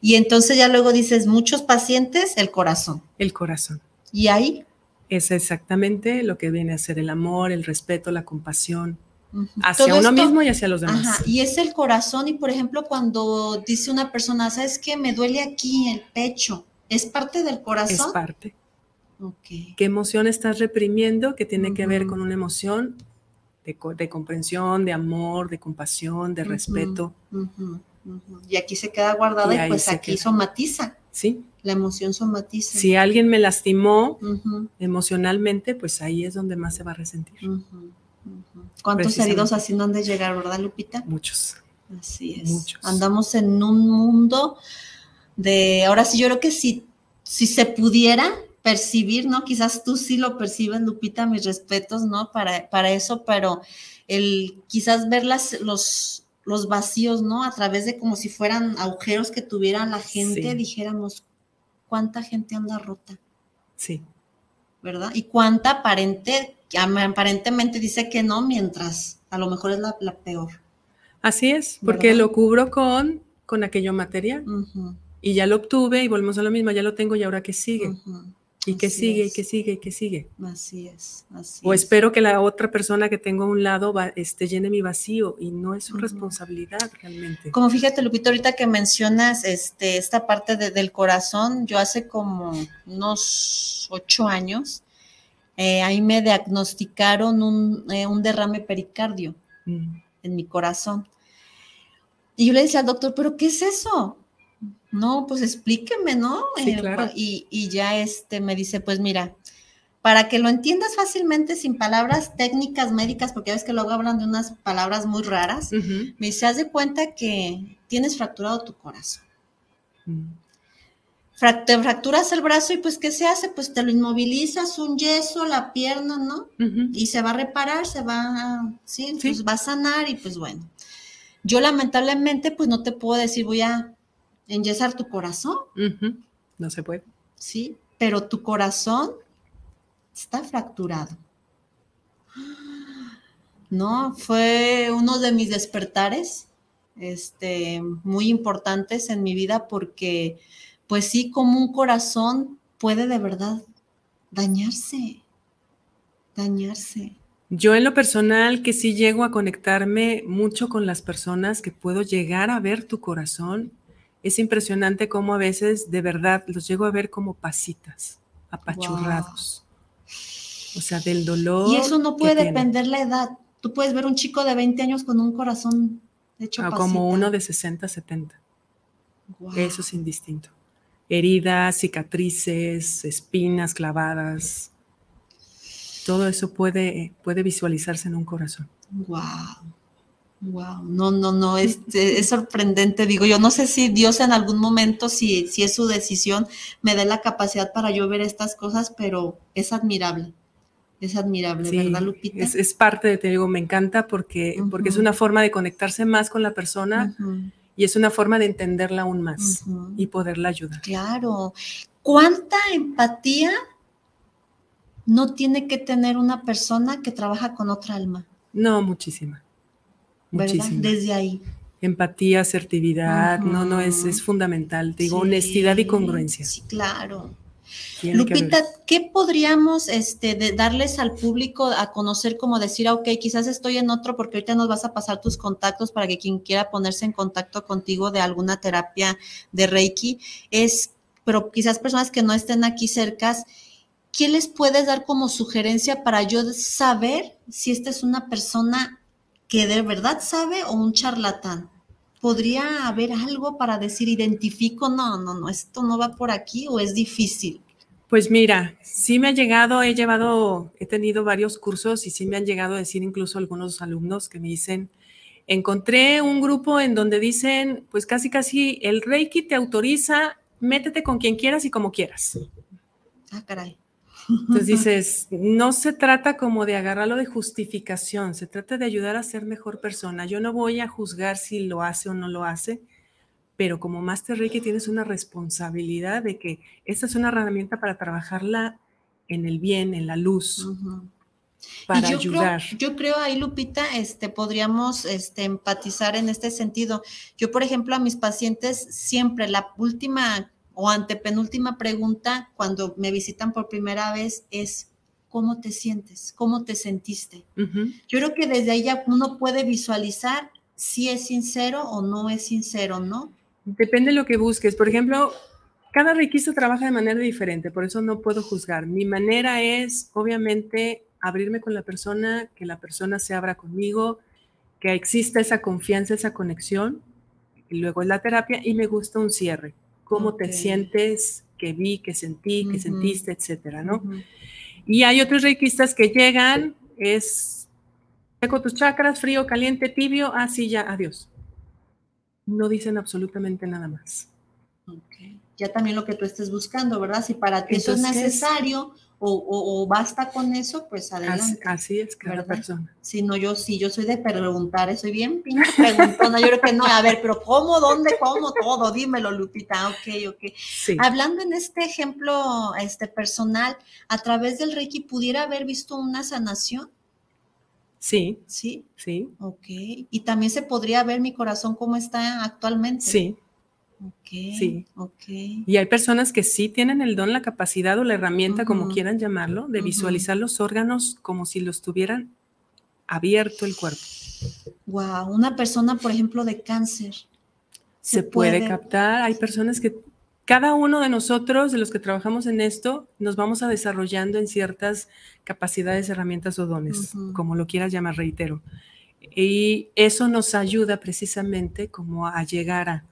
Y entonces ya luego dices, muchos pacientes, el corazón. El corazón. ¿Y ahí? Es exactamente lo que viene a ser el amor, el respeto, la compasión hacia uno mismo y hacia los demás. Ajá, y es el corazón y por ejemplo cuando dice una persona, ¿sabes qué? Me duele aquí el pecho, ¿Es parte del corazón? Es parte. ¿Qué emoción estás reprimiendo que tiene que ver con una emoción de, comprensión, de amor, de compasión, de respeto? Y aquí se queda guardada y, pues aquí somatiza. Sí. La emoción somatiza. Si alguien me lastimó emocionalmente, pues ahí es donde más se va a resentir. ¿Cuántos heridos así no han de llegar, verdad, Lupita? Muchos. Así es. Muchos. Andamos en un mundo de, ahora sí, yo creo que si, si se pudiera, percibir, ¿no? Quizás tú sí lo percibes, Lupita, mis respetos, ¿no? Para, para eso, pero el quizás ver las, los, los vacíos, ¿no? A través de como si fueran agujeros que tuviera la gente, dijéramos, ¿cuánta gente anda rota? Sí. ¿Verdad? Y cuánta aparente, aparentemente dice que no, mientras a lo mejor es la, peor. Así es, porque lo cubro con, con aquello material. Y ya lo obtuve y volvemos a lo mismo, ya lo tengo y ahora qué sigue. Y que sigue, y que sigue, y que sigue. Así es, así O espero que la otra persona que tengo a un lado este, llene mi vacío y no es su responsabilidad realmente. Como fíjate, Lupito, ahorita que mencionas este, esta parte del corazón, yo hace como unos ocho años, eh, ahí me diagnosticaron un, eh, derrame pericardio mm. en mi corazón. Y yo le decía al doctor, ¿pero qué es eso? No, pues explíqueme, ¿no? Sí, claro. y, ya este me dice, pues mira, para que lo entiendas fácilmente sin palabras técnicas médicas, porque ya ves que luego hablan de unas palabras muy raras, me dice, haz de cuenta que tienes fracturado tu corazón. Mm. te fracturas el brazo y pues, ¿qué se hace? Pues te lo inmovilizas, un yeso, la pierna, ¿no? Y se va a reparar, se va, ¿sí? Pues va a sanar y pues bueno. Yo lamentablemente pues no te puedo decir voy a enyesar tu corazón. No se puede. Sí, pero tu corazón está fracturado. No, fue uno de mis despertares este, muy importantes en mi vida porque, pues sí, como un corazón puede de verdad dañarse, dañarse. Yo en lo personal que sí llego a conectarme mucho con las personas, que puedo llegar a ver tu corazón es impresionante cómo a veces de verdad los llego a ver como pasitas, apachurrados. O sea, del dolor. Y eso no puede depender la edad. Tú puedes ver un chico de 20 años con un corazón hecho ah, Como uno de 60, 70. Eso es indistinto. Heridas, cicatrices, espinas clavadas. Todo eso puede, puede visualizarse en un corazón. Wow. Wow, no, no, no, es, es, sorprendente. Digo, yo no sé si Dios en algún momento, si, si es su decisión, me dé la capacidad para yo ver estas cosas, pero es admirable. Es admirable, ¿verdad, Lupita? Es, parte de, te digo, me encanta porque, porque es una forma de conectarse más con la persona y es una forma de entenderla aún más y poderla ayudar. Claro. ¿Cuánta empatía no tiene que tener una persona que trabaja con otra alma? No, muchísima. Desde ahí. Empatía, asertividad, no, no, es, es fundamental. Te digo, honestidad y congruencia. Sí, claro. Lupita, ¿qué podríamos este, darles al público a conocer, como decir, ok, quizás estoy en otro, porque ahorita nos vas a pasar tus contactos para que quien quiera ponerse en contacto contigo de alguna terapia de Reiki, es, pero quizás personas que no estén aquí cercas, ¿qué les puedes dar como sugerencia para yo saber si esta es una persona que de verdad sabe o un charlatán? ¿Podría haber algo para decir, identifico, no, no, no, esto no va por aquí o es difícil? Pues mira, sí me ha llegado, he llevado, he tenido varios cursos y sí me han llegado a decir incluso algunos alumnos que me dicen, encontré un grupo en donde dicen, pues casi casi el Reiki te autoriza, métete con quien quieras y como quieras. Ah, caray. Entonces dices, no se trata como de agarrarlo de justificación, se trata de ayudar a ser mejor persona. Yo no voy a juzgar si lo hace o no lo hace, pero como Master Reiki tienes una responsabilidad de que esta es una herramienta para trabajarla en el bien, en la luz. Para ayudar. yo creo ahí, Lupita, este, podríamos este, empatizar en este sentido. Yo, por ejemplo, a mis pacientes siempre la última o antepenúltima pregunta cuando me visitan por primera vez es, ¿cómo te sientes? ¿Cómo te sentiste? Yo creo que desde ahí ya uno puede visualizar si es sincero o no es sincero, ¿no? Depende de lo que busques. Por ejemplo, cada requisito trabaja de manera diferente, por eso no puedo juzgar. Mi manera es, obviamente, abrirme con la persona, que la persona se abra conmigo, que exista esa confianza, esa conexión, y luego es la terapia y me gusta un cierre. ¿Cómo te sientes? ¿Qué vi? ¿Qué sentí? ¿Qué sentiste? Etcétera, ¿no? Y hay otros requistas que llegan, es seco tus chakras, frío, caliente, tibio, así ya, adiós. No dicen absolutamente nada más. Ya también lo que tú estés buscando, ¿verdad? Si para ti eso es necesario, o, basta con eso, pues adelante. Así, es, cada persona. Si no, yo sí, yo soy de preguntar, soy bien preguntona, yo creo que no, a ver, pero ¿cómo, dónde, cómo, todo? Dímelo, Lupita, ok, ok. Hablando en este ejemplo este, personal, a través del Reiki, ¿pudiera haber visto una sanación? Sí. ¿Sí? Sí. Ok. ¿Y también se podría ver mi corazón cómo está actualmente? Sí. Sí. Y hay personas que sí tienen el don, la capacidad o la herramienta, como quieran llamarlo, de visualizar los órganos como si los tuvieran abierto el cuerpo. Wow, una persona, por ejemplo, de cáncer. Se, puede, captar. Hay personas que cada uno de nosotros, de los que trabajamos en esto, nos vamos a desarrollando en ciertas capacidades, herramientas o dones, como lo quieras llamar, reitero. Y eso nos ayuda precisamente como a llegar a,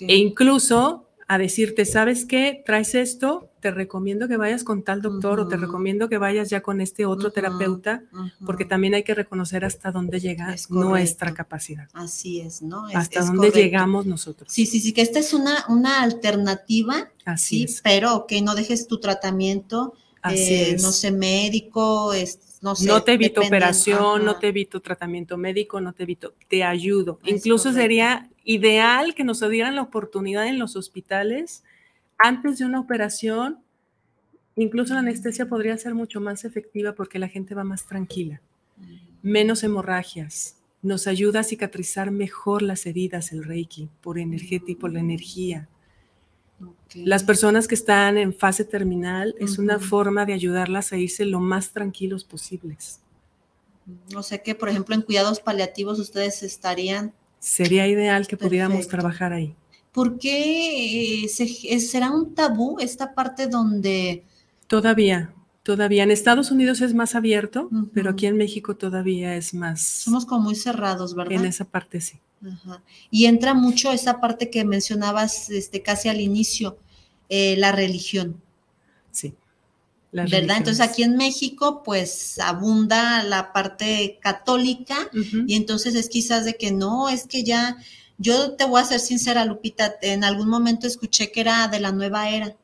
e incluso a decirte, ¿sabes qué? Traes esto, te recomiendo que vayas con tal doctor o te recomiendo que vayas ya con este otro terapeuta, porque también hay que reconocer hasta dónde llega nuestra capacidad. Así es, ¿no? hasta dónde llegamos nosotros. Sí, sí, sí, que esta es una, una alternativa, Así sí, pero que no dejes tu tratamiento, eh, no sé, médico, no sé. No te evito operación, no te evito tratamiento médico, no te evito, te ayudo. Incluso sería ideal que nos dieran la oportunidad en los hospitales antes de una operación. Incluso la anestesia podría ser mucho más efectiva porque la gente va más tranquila, menos hemorragias, nos ayuda a cicatrizar mejor las heridas el Reiki por energética, por la energía. Las personas que están en fase terminal es una forma de ayudarlas a irse lo más tranquilos posibles. O sea que, por ejemplo, en cuidados paliativos ustedes estarían sería ideal que pudiéramos trabajar ahí. ¿Por qué eh, será un tabú esta parte donde... Todavía, todavía. En Estados Unidos es más abierto, pero aquí en México todavía es más... Somos como muy cerrados, ¿verdad? En esa parte sí. Y entra mucho esa parte que mencionabas este, casi al inicio, eh, la religión. Sí. ¿Verdad? Entonces aquí en México pues abunda la parte católica y entonces es quizás de que no, es que ya, yo te voy a ser sincera, Lupita, en algún momento escuché que era de la nueva era.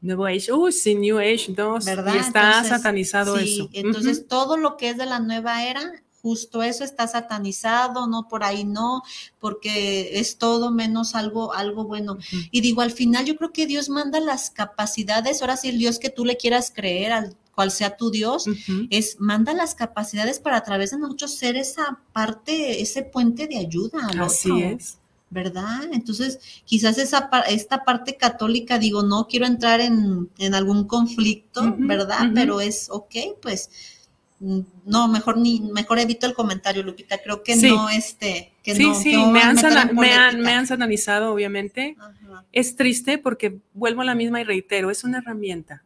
Nuevo Age, uy, sí, New Age, dos, ¿verdad? y está satanizado sí, eso. Entonces todo lo que es de la nueva era justo eso está satanizado, no por ahí no, porque es todo menos algo, algo bueno. Y digo, al final yo creo que Dios manda las capacidades, ahora sí el Dios que tú le quieras creer, al cual sea tu Dios, es manda las capacidades para a través de nosotros ser esa parte, ese puente de ayuda. Así es. ¿verdad? Entonces, quizás esa, esta parte católica, digo, no quiero entrar en, algún conflicto, ¿verdad? Pero es, ok, pues no, mejor ni, mejor evito el comentario, Lupita. Creo que no, este, que sí, no. Sí, me, han me, han, me, han, satanizado, obviamente. Es triste porque vuelvo a la misma y reitero, es una herramienta.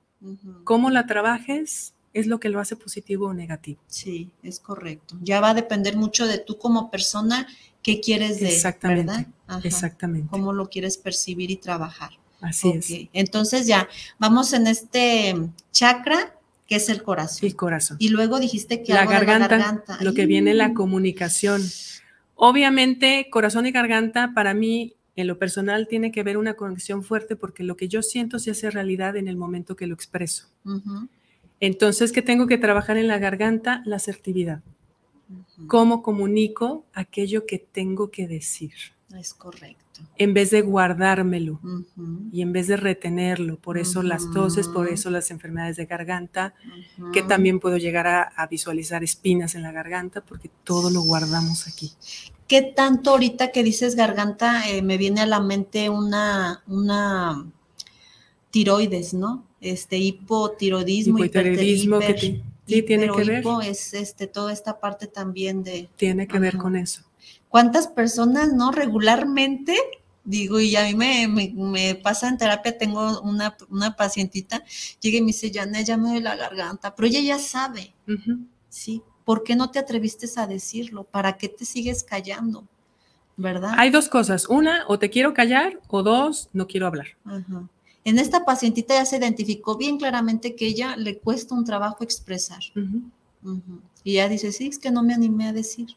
Cómo la trabajes es lo que lo hace positivo o negativo. Sí, es correcto. Ya va a depender mucho de tú como persona, qué quieres de, Exactamente. Exactamente. Cómo lo quieres percibir y trabajar. Así es. Entonces ya, vamos en este chakra que es el corazón. El corazón. Y luego dijiste que la, garganta, lo que viene la comunicación. Obviamente, corazón y garganta para mí en lo personal tiene que ver una conexión fuerte porque lo que yo siento se hace realidad en el momento que lo expreso. Entonces, ¿qué tengo que trabajar en la garganta? La asertividad. ¿Cómo comunico aquello que tengo que decir? Es correcto en vez de guardármelo y en vez de retenerlo. Por eso las toses, por eso las enfermedades de garganta, que también puedo llegar a, visualizar espinas en la garganta porque todo lo guardamos aquí. ¿Qué tanto ahorita que dices garganta eh, me viene a la mente una, una tiroides, ¿no? Este hipotiroidismo, hipotiroidismo que sí, tiene que ver. es este, toda esta parte también de... Tiene que ver con eso. ¿Cuántas personas no regularmente Digo, y a mí me, me, pasa en terapia, tengo una, una, pacientita, llega y me dice, ya, ya me duele la garganta, pero ella ya sabe, ¿sí? ¿Por qué no te atreviste a decirlo? ¿Para qué te sigues callando? ¿Verdad? Hay dos cosas, una, o te quiero callar, o dos, no quiero hablar. En esta pacientita ya se identificó bien claramente que ella le cuesta un trabajo expresar. Y ella dice, sí, es que no me animé a decir.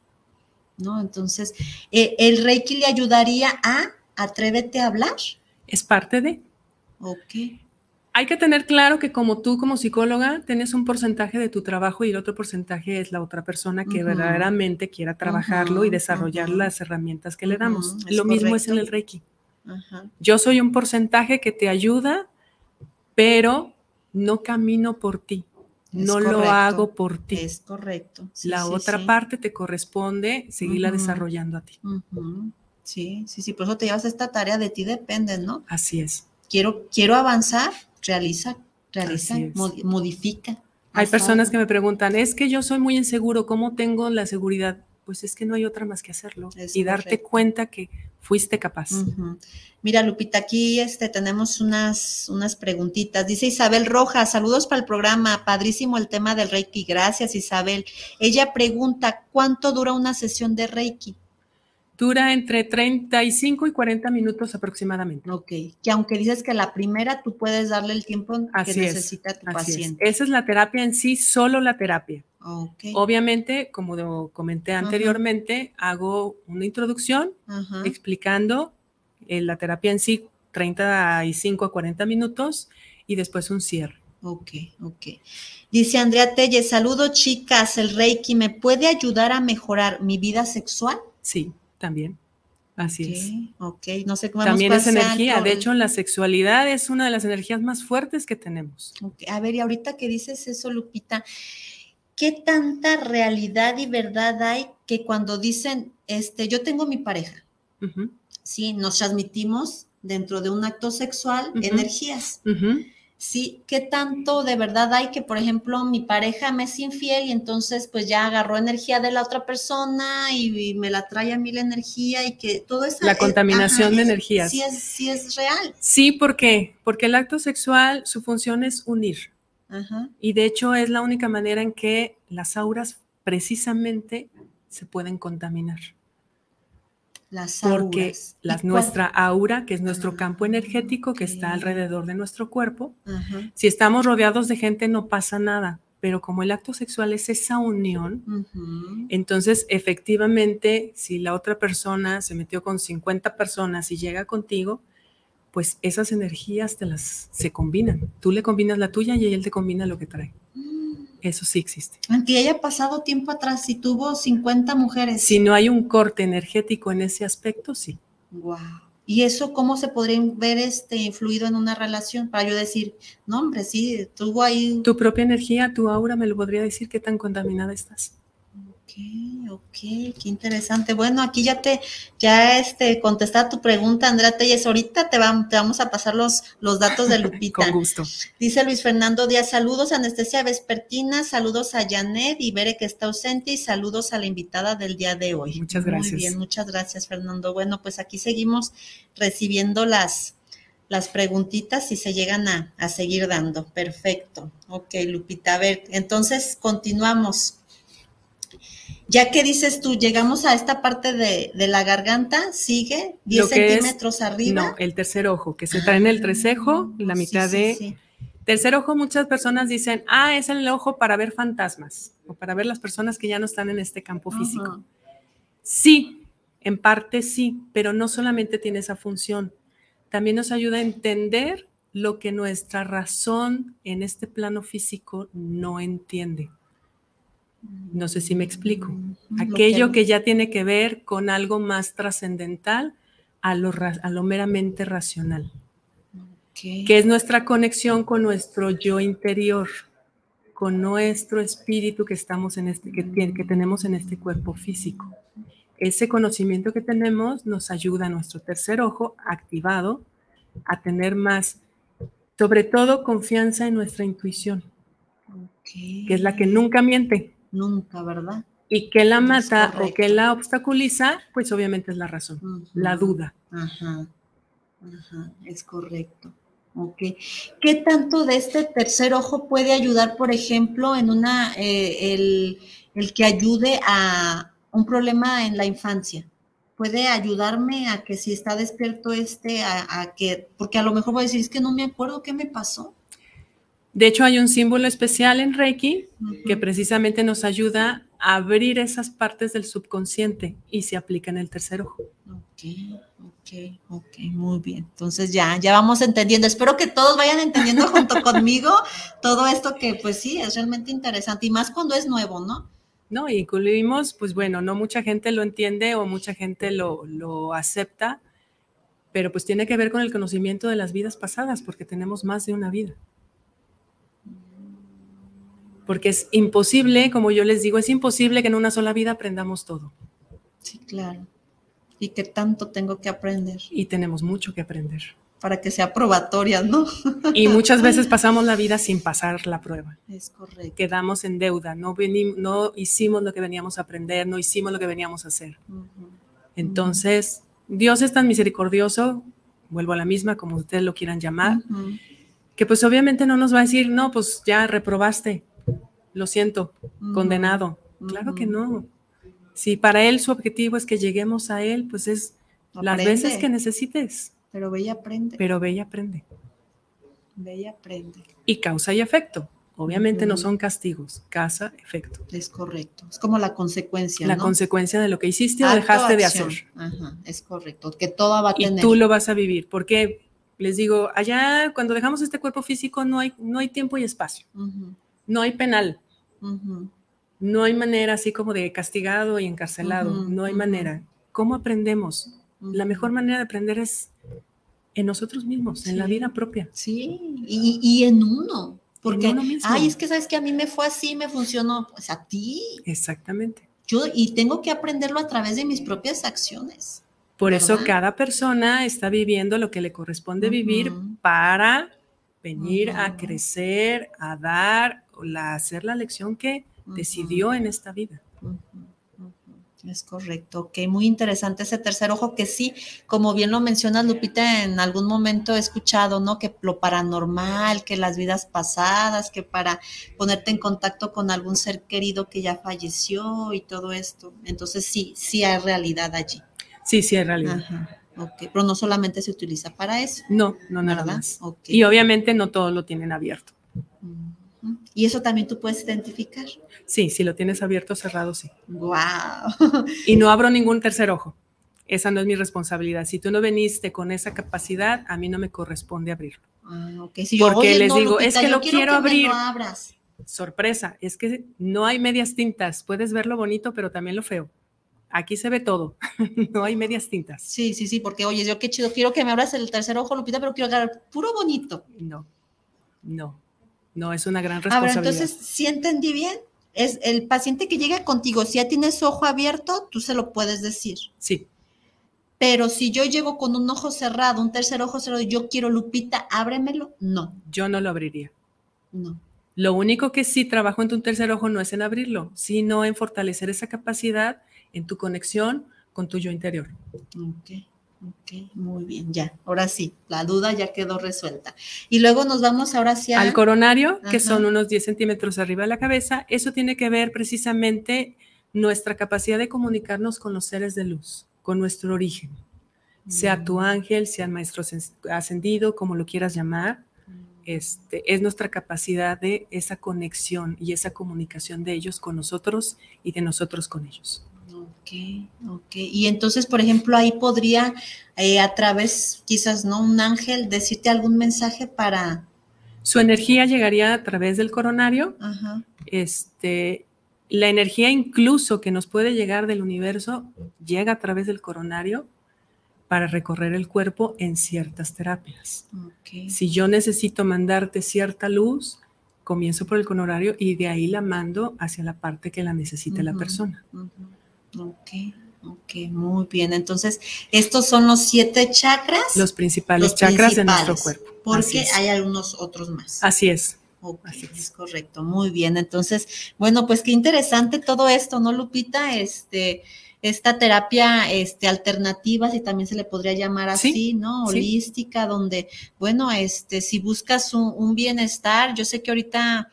¿No? Entonces, eh, el Reiki le ayudaría a atrévete a hablar. Es parte de. Ok. Hay que tener claro que como tú como psicóloga tienes un porcentaje de tu trabajo y el otro porcentaje es la otra persona que verdaderamente quiera trabajarlo y desarrollar las herramientas que le damos. Lo mismo es en el Reiki. Yo soy un porcentaje que te ayuda, pero no camino por ti. No lo hago por ti. Es correcto. la otra parte te corresponde seguirla desarrollando a ti. Sí, sí, sí, por eso te llevas esta tarea, de ti depende, ¿no? Así es. Quiero, quiero avanzar, realiza, realiza, modifica. Hay personas que me preguntan, es que yo soy muy inseguro, ¿cómo tengo la seguridad? Pues es que no hay otra más que hacerlo y darte cuenta que fuiste capaz. Mira, Lupita, aquí este, tenemos unas, unas preguntitas. Dice Isabel Rojas, saludos para el programa, padrísimo el tema del Reiki. Gracias, Isabel. Ella pregunta, ¿cuánto dura una sesión de Reiki? Dura entre 35 y 40 minutos aproximadamente. Ok, que aunque dices que la primera tú puedes darle el tiempo que necesita tu paciente. Esa es la terapia en sí, solo la terapia. Okay. Obviamente, como comenté anteriormente, hago una introducción explicando eh, la terapia en sí, 35 a 40 minutos y después un cierre. Ok, ok. Dice Andrea Telle, saludo chicas, el Reiki me puede ayudar a mejorar mi vida sexual. Sí también. Así es. Ok, no sé cómo También es energía. De hecho, la sexualidad es una de las energías más fuertes que tenemos. A ver, y ahorita que dices eso, Lupita, ¿qué tanta realidad y verdad hay que cuando dicen, este, yo tengo mi pareja? Sí, nos transmitimos dentro de un acto sexual energías. Sí, ¿qué tanto de verdad hay que, por ejemplo, mi pareja me es infiel y entonces pues ya agarró energía de la otra persona y, me la trae a mí la energía y que todo eso... La contaminación de energías. Sí es, sí es real. Sí, ¿por qué? Porque el acto sexual, su función es unir. Y de hecho es la única manera en que las auras precisamente se pueden contaminar. Las porque nuestra aura, que es nuestro campo energético que está alrededor de nuestro cuerpo, si estamos rodeados de gente no pasa nada, pero como el acto sexual es esa unión, entonces efectivamente si la otra persona se metió con 50 personas y llega contigo, pues esas energías te las se combinan. Tú le combinas la tuya y él te combina lo que trae. Eso sí existe. Aunque haya pasado tiempo atrás, si tuvo 50 mujeres. Si no hay un corte energético en ese aspecto, sí. Wow. ¿Y eso cómo se podría ver este influido en una relación? Para yo decir, no, hombre, sí, tuvo ahí. Tu propia energía, tu aura, me lo podría decir qué tan contaminada estás. Ok, ok, qué interesante. Bueno, aquí ya te, ya este, contestar tu pregunta, Andrea Telles. Ahorita te, te vamos a pasar los, los datos de Lupita. Con gusto. Dice Luis Fernando Díaz, saludos a Anestesia Vespertina, saludos a Janet y Bere que está ausente y saludos a la invitada del día de hoy. Muchas gracias. Muy bien, muchas gracias, Fernando. Bueno, pues aquí seguimos recibiendo las, las preguntitas y se llegan a, a seguir dando. Perfecto. Ok, Lupita. A ver, entonces continuamos. Ya que dices tú, llegamos a esta parte de, la garganta, sigue 10 centímetros arriba. No, el tercer ojo, que se trae en el trecejo, la mitad de... tercer ojo, muchas personas dicen, ah, es el ojo para ver fantasmas o para ver las personas que ya no están en este campo físico. Sí, en parte sí, pero no solamente tiene esa función. También nos ayuda a entender lo que nuestra razón en este plano físico no entiende. No sé si me explico. Mm, Aquello que ya tiene que ver con algo más trascendental a lo, a lo meramente racional, que es nuestra conexión con nuestro yo interior, con nuestro espíritu que, estamos en este, que, que tenemos en este cuerpo físico. Ese conocimiento que tenemos nos ayuda a nuestro tercer ojo activado a tener más, sobre todo, confianza en nuestra intuición, que es la que nunca miente nunca, ¿verdad? Y que la mata o que la obstaculiza, pues obviamente es la razón, la duda. Ajá, es correcto. Ok. ¿Qué tanto de este tercer ojo puede ayudar, por ejemplo, en una, eh, el, el, que ayude a un problema en la infancia? ¿Puede ayudarme a que si está despierto este, a, a que, porque a lo mejor voy a decir, es que no me acuerdo qué me pasó? De hecho, hay un símbolo especial en Reiki uh -huh. que precisamente nos ayuda a abrir esas partes del subconsciente y se aplica en el tercer ojo. Ok, ok, ok, muy bien. Entonces ya, ya vamos entendiendo. Espero que todos vayan entendiendo junto conmigo todo esto que pues sí, es realmente interesante y más cuando es nuevo, ¿no? No, incluimos, pues bueno, no mucha gente lo entiende o mucha gente lo, lo acepta, pero pues tiene que ver con el conocimiento de las vidas pasadas, porque tenemos más de una vida porque es imposible, como yo les digo, es imposible que en una sola vida aprendamos todo. Sí, claro. Y que tanto tengo que aprender. Y tenemos mucho que aprender. Para que sea probatoria, ¿no? Y muchas veces pasamos la vida sin pasar la prueba. Es correcto. Quedamos en deuda, no, venimos, no hicimos lo que veníamos a aprender, no hicimos lo que veníamos a hacer. Uh -huh. Entonces, uh -huh. Dios es tan misericordioso, vuelvo a la misma, como ustedes lo quieran llamar, uh -huh. que pues obviamente no nos va a decir, no, pues ya reprobaste, lo siento, condenado. Claro que no. Si para él su objetivo es que lleguemos a él, pues es aprende. las veces que necesites. Pero ve y aprende. Pero ve y aprende. Ve y aprende. Y causa y efecto. Obviamente no son castigos, causa, efecto. Es correcto. Es como la consecuencia. La ¿no? consecuencia de lo que hiciste Acto, o dejaste de hacer. Ajá, es correcto. Que todo va a tener. Y tú lo vas a vivir. Porque les digo, allá cuando dejamos este cuerpo físico no hay, no hay tiempo y espacio. Uh -huh. No hay penal. Uh -huh. No hay manera así como de castigado y encarcelado. Uh -huh. No hay manera. ¿Cómo aprendemos? La mejor manera de aprender es en nosotros mismos, sí. en la vida propia. Sí, y, y en uno. Porque, en uno ay, es que sabes que a mí me fue así, me funcionó. Pues a ti. Exactamente. Yo, y tengo que aprenderlo a través de mis propias acciones. Por ¿verdad? eso cada persona está viviendo lo que le corresponde vivir para venir a crecer, a dar, la, hacer la lección que decidió en esta vida. Es correcto, ok, muy interesante ese tercer ojo que sí, como bien lo mencionas Lupita, en algún momento he escuchado, ¿no? Que lo paranormal, que las vidas pasadas, que para ponerte en contacto con algún ser querido que ya falleció y todo esto. Entonces sí, sí hay realidad allí. Sí, sí hay realidad. Ajá. Ok, pero no solamente se utiliza para eso. No, no nada ¿verdad? más. Okay. Y obviamente no todos lo tienen abierto. Y eso también tú puedes identificar. Sí, si lo tienes abierto o cerrado, sí. ¡Wow! Y no abro ningún tercer ojo. Esa no es mi responsabilidad. Si tú no veniste con esa capacidad, a mí no me corresponde abrirlo. Ah, okay. si Porque yo, les no, digo, Lupita, es que lo quiero, que abrir. Lo abras. Sorpresa, es que no hay medias tintas. Puedes ver lo bonito, pero también lo feo. Aquí se ve todo, no hay medias tintas. Sí, sí, sí, porque oye, yo qué chido, quiero que me abras el tercer ojo, Lupita, pero quiero agarrar puro bonito. No, no, no, es una gran responsabilidad. Ahora, entonces, si entendí bien, es el paciente que llega contigo, si ya tienes ojo abierto, tú se lo puedes decir. Sí. Pero si yo llego con un ojo cerrado, un tercer ojo cerrado, yo quiero Lupita, ábremelo, no. Yo no lo abriría. No. Lo único que sí trabajo en tu tercer ojo no es en abrirlo, sino en fortalecer esa capacidad en tu conexión con tu yo interior. Ok, ok, muy bien, ya, ahora sí, la duda ya quedó resuelta. Y luego nos vamos ahora hacia... Al coronario, Ajá. que son unos 10 centímetros arriba de la cabeza, eso tiene que ver precisamente nuestra capacidad de comunicarnos con los seres de luz, con nuestro origen, mm. sea tu ángel, sea el maestro ascendido, como lo quieras llamar, este, es nuestra capacidad de esa conexión y esa comunicación de ellos con nosotros y de nosotros con ellos. Ok, ok. Y entonces, por ejemplo, ahí podría eh, a través, quizás, ¿no? Un ángel decirte algún mensaje para... Su energía llegaría a través del coronario. Ajá. Este, la energía incluso que nos puede llegar del universo llega a través del coronario para recorrer el cuerpo en ciertas terapias. Okay. Si yo necesito mandarte cierta luz, comienzo por el coronario y de ahí la mando hacia la parte que la necesite uh -huh, la persona. Uh -huh. Ok, ok, muy bien. Entonces, estos son los siete chakras. Los principales los chakras principales, de nuestro cuerpo. Porque hay algunos otros más. Así es. Así es. correcto, muy bien. Entonces, bueno, pues qué interesante todo esto, ¿no, Lupita? Este, esta terapia este, alternativa, si también se le podría llamar así, ¿no? Holística, donde, bueno, este, si buscas un, bienestar, yo sé que ahorita,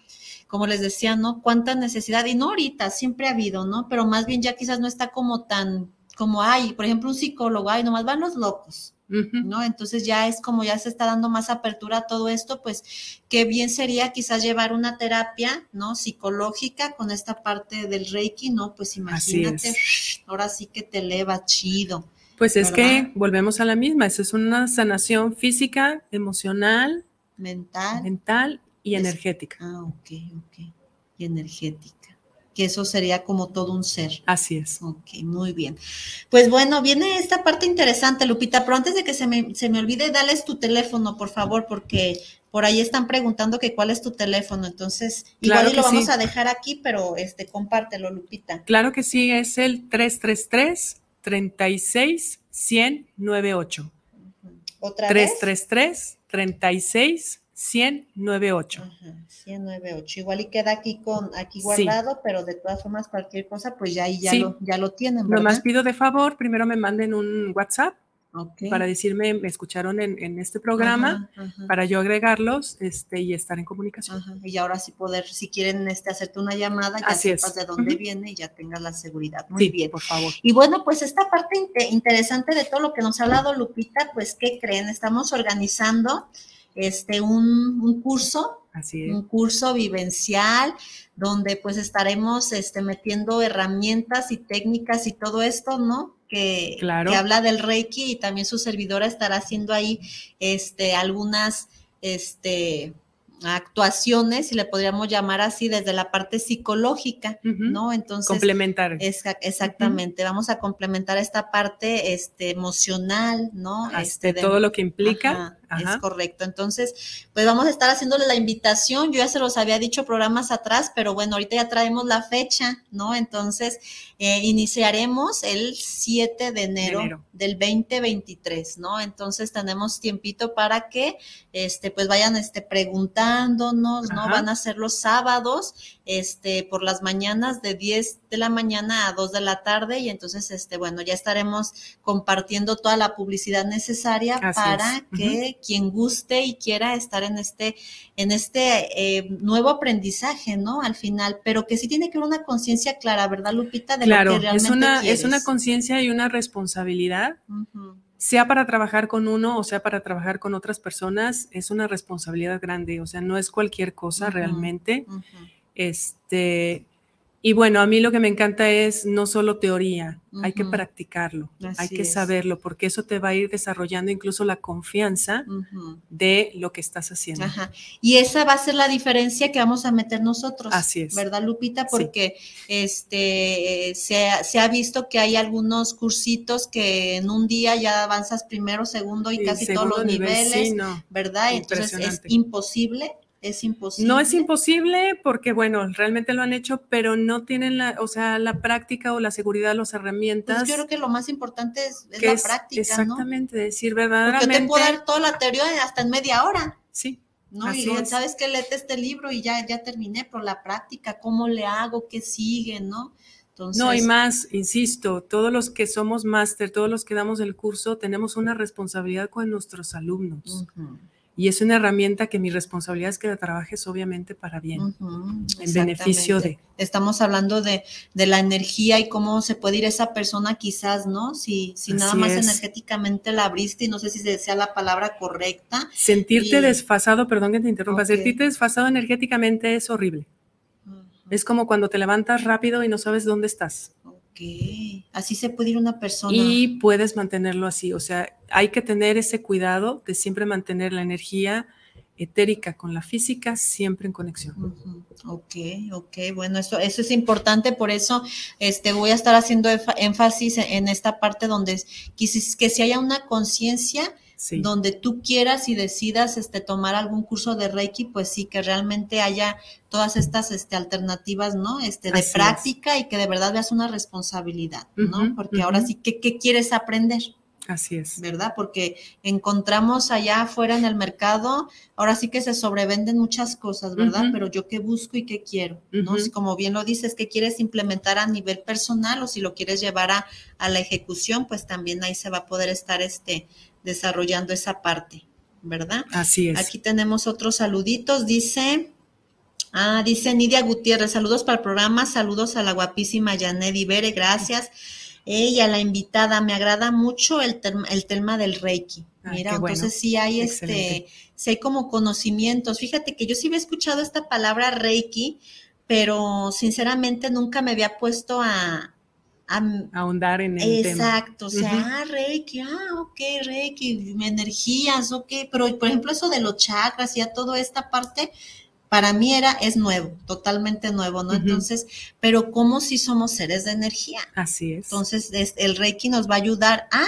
como les decía, ¿no? Cuánta necesidad, y no ahorita, siempre ha habido, ¿no? Pero más bien ya quizás no está como tan, como hay, por ejemplo, un psicólogo, ay, nomás van los locos, ¿no? Entonces ya es como ya se está dando más apertura a todo esto, pues qué bien sería quizás llevar una terapia, ¿no? Psicológica con esta parte del Reiki, ¿no? Pues imagínate, ahora sí que te eleva chido. Pues es que volvemos a la misma, eso es una sanación física, emocional, mental, mental y energética. Ah, ok, ok. Y energética que eso sería como todo un ser. Así es. Ok, muy bien. Pues bueno, viene esta parte interesante, Lupita, pero antes de que se me, se me olvide, dales tu teléfono, por favor, porque por ahí están preguntando que cuál es tu teléfono, entonces igual lo vamos a dejar aquí, pero este compártelo, Lupita. Claro que sí, es el 333 36 198. ¿Otra 333 36 198. Ajá, 198. Igual y queda aquí con aquí guardado, pero de todas formas cualquier cosa, pues ya ahí ya lo ya lo tienen, ¿verdad? más pido de favor, primero me manden un WhatsApp para decirme, me escucharon en, este programa, para yo agregarlos este, y estar en comunicación. Y ahora sí poder, si quieren este, hacerte una llamada, ya sepas de dónde viene y ya tengas la seguridad. Muy bien. Por favor. Y bueno, pues esta parte interesante de todo lo que nos ha hablado Lupita, pues, ¿qué creen? Estamos organizando este, un, curso, un curso vivencial, donde pues estaremos este, metiendo herramientas y técnicas y todo esto, ¿no? Que, claro. que habla del Reiki y también su servidora estará haciendo ahí este, algunas, este, actuaciones, si le podríamos llamar así, desde la parte psicológica, ¿no? Entonces. Complementar. exactamente, vamos a complementar esta parte este, emocional, ¿no? Este, de, todo lo que implica. Es correcto. Entonces, pues vamos a estar haciéndole la invitación. Yo ya se los había dicho programas atrás, pero bueno, ahorita ya traemos la fecha, ¿no? Entonces, eh, iniciaremos el 7 de enero, del 2023, ¿no? Entonces, tenemos tiempito para que, este, pues vayan, este, preguntándonos, ¿no? Van a ser los sábados, este, por las mañanas de 10 de la mañana a 2 de la tarde y entonces, este, bueno, ya estaremos compartiendo toda la publicidad necesaria para que quien guste y quiera estar en este, en este eh, nuevo aprendizaje, ¿no? Al final, pero que sí tiene que haber una conciencia clara, ¿verdad, Lupita? De lo que realmente es una, es una conciencia y una responsabilidad. Sea para trabajar con uno o sea para trabajar con otras personas, es una responsabilidad grande, o sea, no es cualquier cosa realmente. Este, y bueno, a mí lo que me encanta es no solo teoría, hay que practicarlo, hay que saberlo, porque eso te va a ir desarrollando incluso la confianza de lo que estás haciendo. Y esa va a ser la diferencia que vamos a meter nosotros. Así es. ¿Verdad, Lupita? Porque este se, se, ha visto que hay algunos cursitos que en un día ya avanzas primero, segundo y casi todos los niveles, ¿verdad? Entonces es imposible es imposible. No es imposible porque, bueno, realmente lo han hecho, pero no tienen la, o sea, la práctica o la seguridad, las herramientas. Pues yo creo que lo más importante es, la práctica, exactamente, decir verdaderamente. Porque te puedo dar toda la teoría hasta en media hora. Sí. ¿no? y sabes que léete este libro y ya, ya terminé, pero la práctica, cómo le hago, qué sigue, ¿no? Entonces, no, y más, insisto, todos los que somos máster, todos los que damos el curso, tenemos una responsabilidad con nuestros alumnos y es una herramienta que mi responsabilidad es que la trabajes obviamente para bien, en beneficio de. Estamos hablando de, de, la energía y cómo se puede ir esa persona quizás, ¿no? Si, si nada más energéticamente la abriste y no sé si sea la palabra correcta. Sentirte desfasado, perdón que te interrumpa, sentirte desfasado energéticamente es horrible. Es como cuando te levantas rápido y no sabes dónde estás así se puede ir una persona. Y puedes mantenerlo así, o sea, hay que tener ese cuidado de siempre mantener la energía etérica con la física siempre en conexión. Ok, ok, bueno, eso, eso es importante, por eso este, voy a estar haciendo énfasis en esta parte donde que si haya una conciencia donde tú quieras y decidas este, tomar algún curso de Reiki, pues sí, que realmente haya todas estas este, alternativas, ¿no? Este, de práctica y que de verdad veas una responsabilidad, ¿no? Porque ahora sí, ¿qué, quieres aprender? Así es. ¿Verdad? Porque encontramos allá afuera en el mercado, ahora sí que se sobrevenden muchas cosas, ¿verdad? Pero yo qué busco y qué quiero, ¿no? Como bien lo dices, que quieres implementar a nivel personal o si lo quieres llevar a, a la ejecución, pues también ahí se va a poder estar este, desarrollando esa parte, ¿verdad? Así es. Aquí tenemos otros saluditos, dice... Ah, dice Nidia Gutiérrez, saludos para el programa, saludos a la guapísima Janet Ibere, gracias. Ella, la invitada, me agrada mucho el, el tema del Reiki. Mira, entonces sí hay este, sí hay como conocimientos. Fíjate que yo sí había escuchado esta palabra Reiki, pero sinceramente nunca me había puesto a, a ahondar en el tema. Exacto, o sea, ah, Reiki, ah, ok, Reiki, energías, ok, pero por ejemplo eso de los chakras y a toda esta parte, para mí era, es nuevo, totalmente nuevo, ¿no? Entonces, pero ¿cómo si somos seres de energía? Así es. Entonces, el Reiki nos va a ayudar a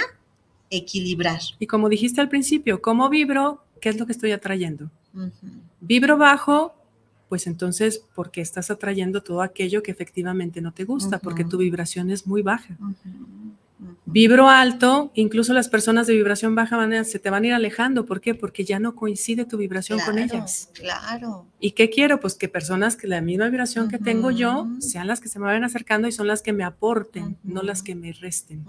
equilibrar. Y como dijiste al principio, ¿cómo vibro? ¿Qué es lo que estoy atrayendo? Vibro bajo, pues entonces, ¿por qué estás atrayendo todo aquello que efectivamente no te gusta? Porque tu vibración es muy baja. Vibro alto, incluso las personas de vibración baja van se te van a ir alejando. ¿Por qué? Porque ya no coincide tu vibración con ellas. Claro. ¿Y qué quiero? Pues que personas que la misma vibración que tengo yo sean las que se me vayan acercando y son las que me aporten, no las que me resten.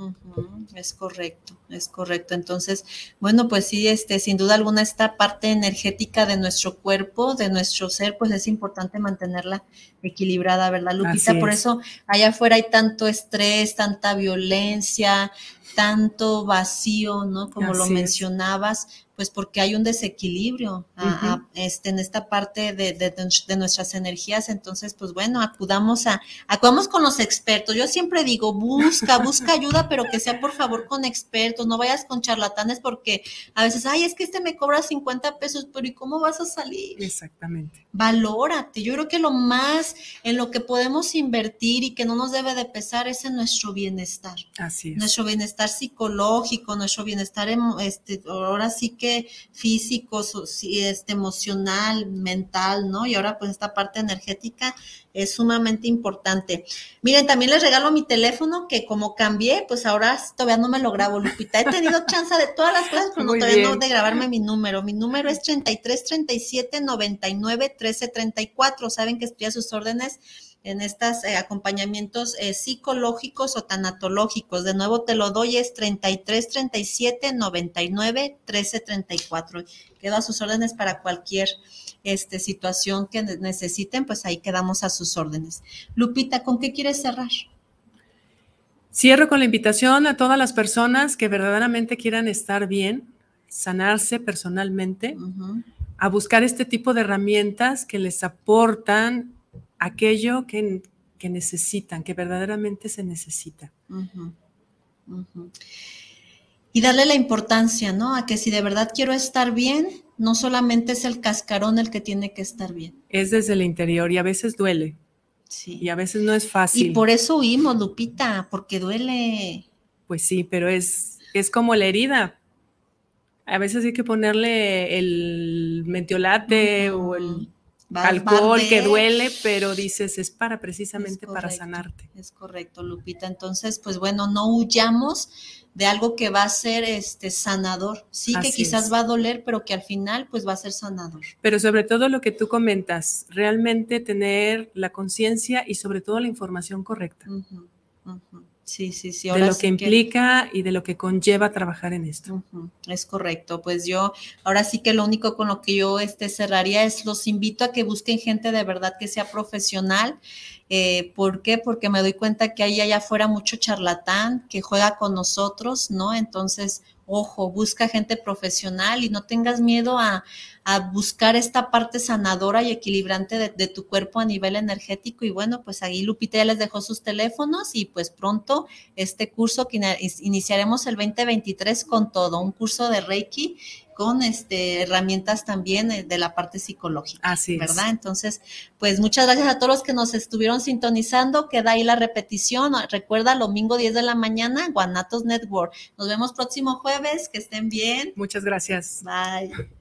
Es correcto, es correcto. Entonces, bueno, pues sí, este, sin duda alguna, esta parte energética de nuestro cuerpo, de nuestro ser, pues es importante mantenerla equilibrada, ¿verdad, Lupita? Por eso allá afuera hay tanto estrés, tanta violencia, tanto vacío, ¿no? Como lo mencionabas, pues porque hay un desequilibrio este, en esta parte de, de, nuestras energías. Entonces, pues bueno, acudamos a, acudamos con los expertos. Yo siempre digo, busca, busca ayuda, pero que sea por favor con expertos, no vayas con charlatanes porque a veces, ay, es que este me cobra 50 pesos, pero ¿y cómo vas a salir? Exactamente. Valórate. Yo creo que lo más en lo que podemos invertir y que no nos debe de pesar es en nuestro bienestar. Así es. Nuestro bienestar psicológico, nuestro bienestar, este, ahora sí que físico, este, emocional, mental, ¿no? Y ahora pues esta parte energética es sumamente importante. Miren, también les regalo mi teléfono que como cambié, pues ahora todavía no me lo grabo, Lupita. He tenido chance de todas las cosas, pero no, todavía no de grabarme mi número. Mi número es 33 37 99 13 34. Saben que estoy a sus órdenes en estos eh, acompañamientos eh, psicológicos o tanatológicos. De nuevo te lo doy, es 33 37 99 13 34. Quedo a sus órdenes para cualquier este, situación que necesiten, pues ahí quedamos a sus órdenes. Lupita, ¿con qué quieres cerrar? Cierro con la invitación a todas las personas que verdaderamente quieran estar bien, sanarse personalmente, a buscar este tipo de herramientas que les aportan aquello que, necesitan, que verdaderamente se necesita. Y darle la importancia, ¿no? A que si de verdad quiero estar bien, no solamente es el cascarón el que tiene que estar bien. Es desde el interior y a veces duele. Sí. Y a veces no es fácil. Y por eso huimos, Lupita, porque duele. Pues sí, pero es, es como la herida. A veces hay que ponerle el mentiolate o el alcohol que duele, pero dices, es para precisamente para sanarte. Es correcto, Lupita. Entonces, pues bueno, no huyamos de algo que va a ser este sanador. Sí que quizás va a doler, pero que al final pues va a ser sanador. Pero sobre todo lo que tú comentas, realmente tener la conciencia y sobre todo la información correcta. Sí, sí, sí. de lo que implica y de lo que conlleva trabajar en esto. Es correcto. Pues yo, ahora sí que lo único con lo que yo este, cerraría es los invito a que busquen gente de verdad que sea profesional. Eh, ¿Por qué? Porque me doy cuenta que hay allá afuera mucho charlatán que juega con nosotros, ¿no? Entonces, ojo, busca gente profesional y no tengas miedo a, buscar esta parte sanadora y equilibrante de, tu cuerpo a nivel energético. Y bueno, pues ahí Lupita ya les dejó sus teléfonos y pues pronto este curso que iniciaremos el 2023 con todo, un curso de Reiki con este, herramientas también eh, de la parte psicológica. Así ¿Verdad? Entonces, pues muchas gracias a todos los que nos estuvieron sintonizando. Queda ahí la repetición. Recuerda, domingo 10 de la mañana, Guanatos Network. Nos vemos próximo jueves. Que estén bien. Muchas gracias. Bye.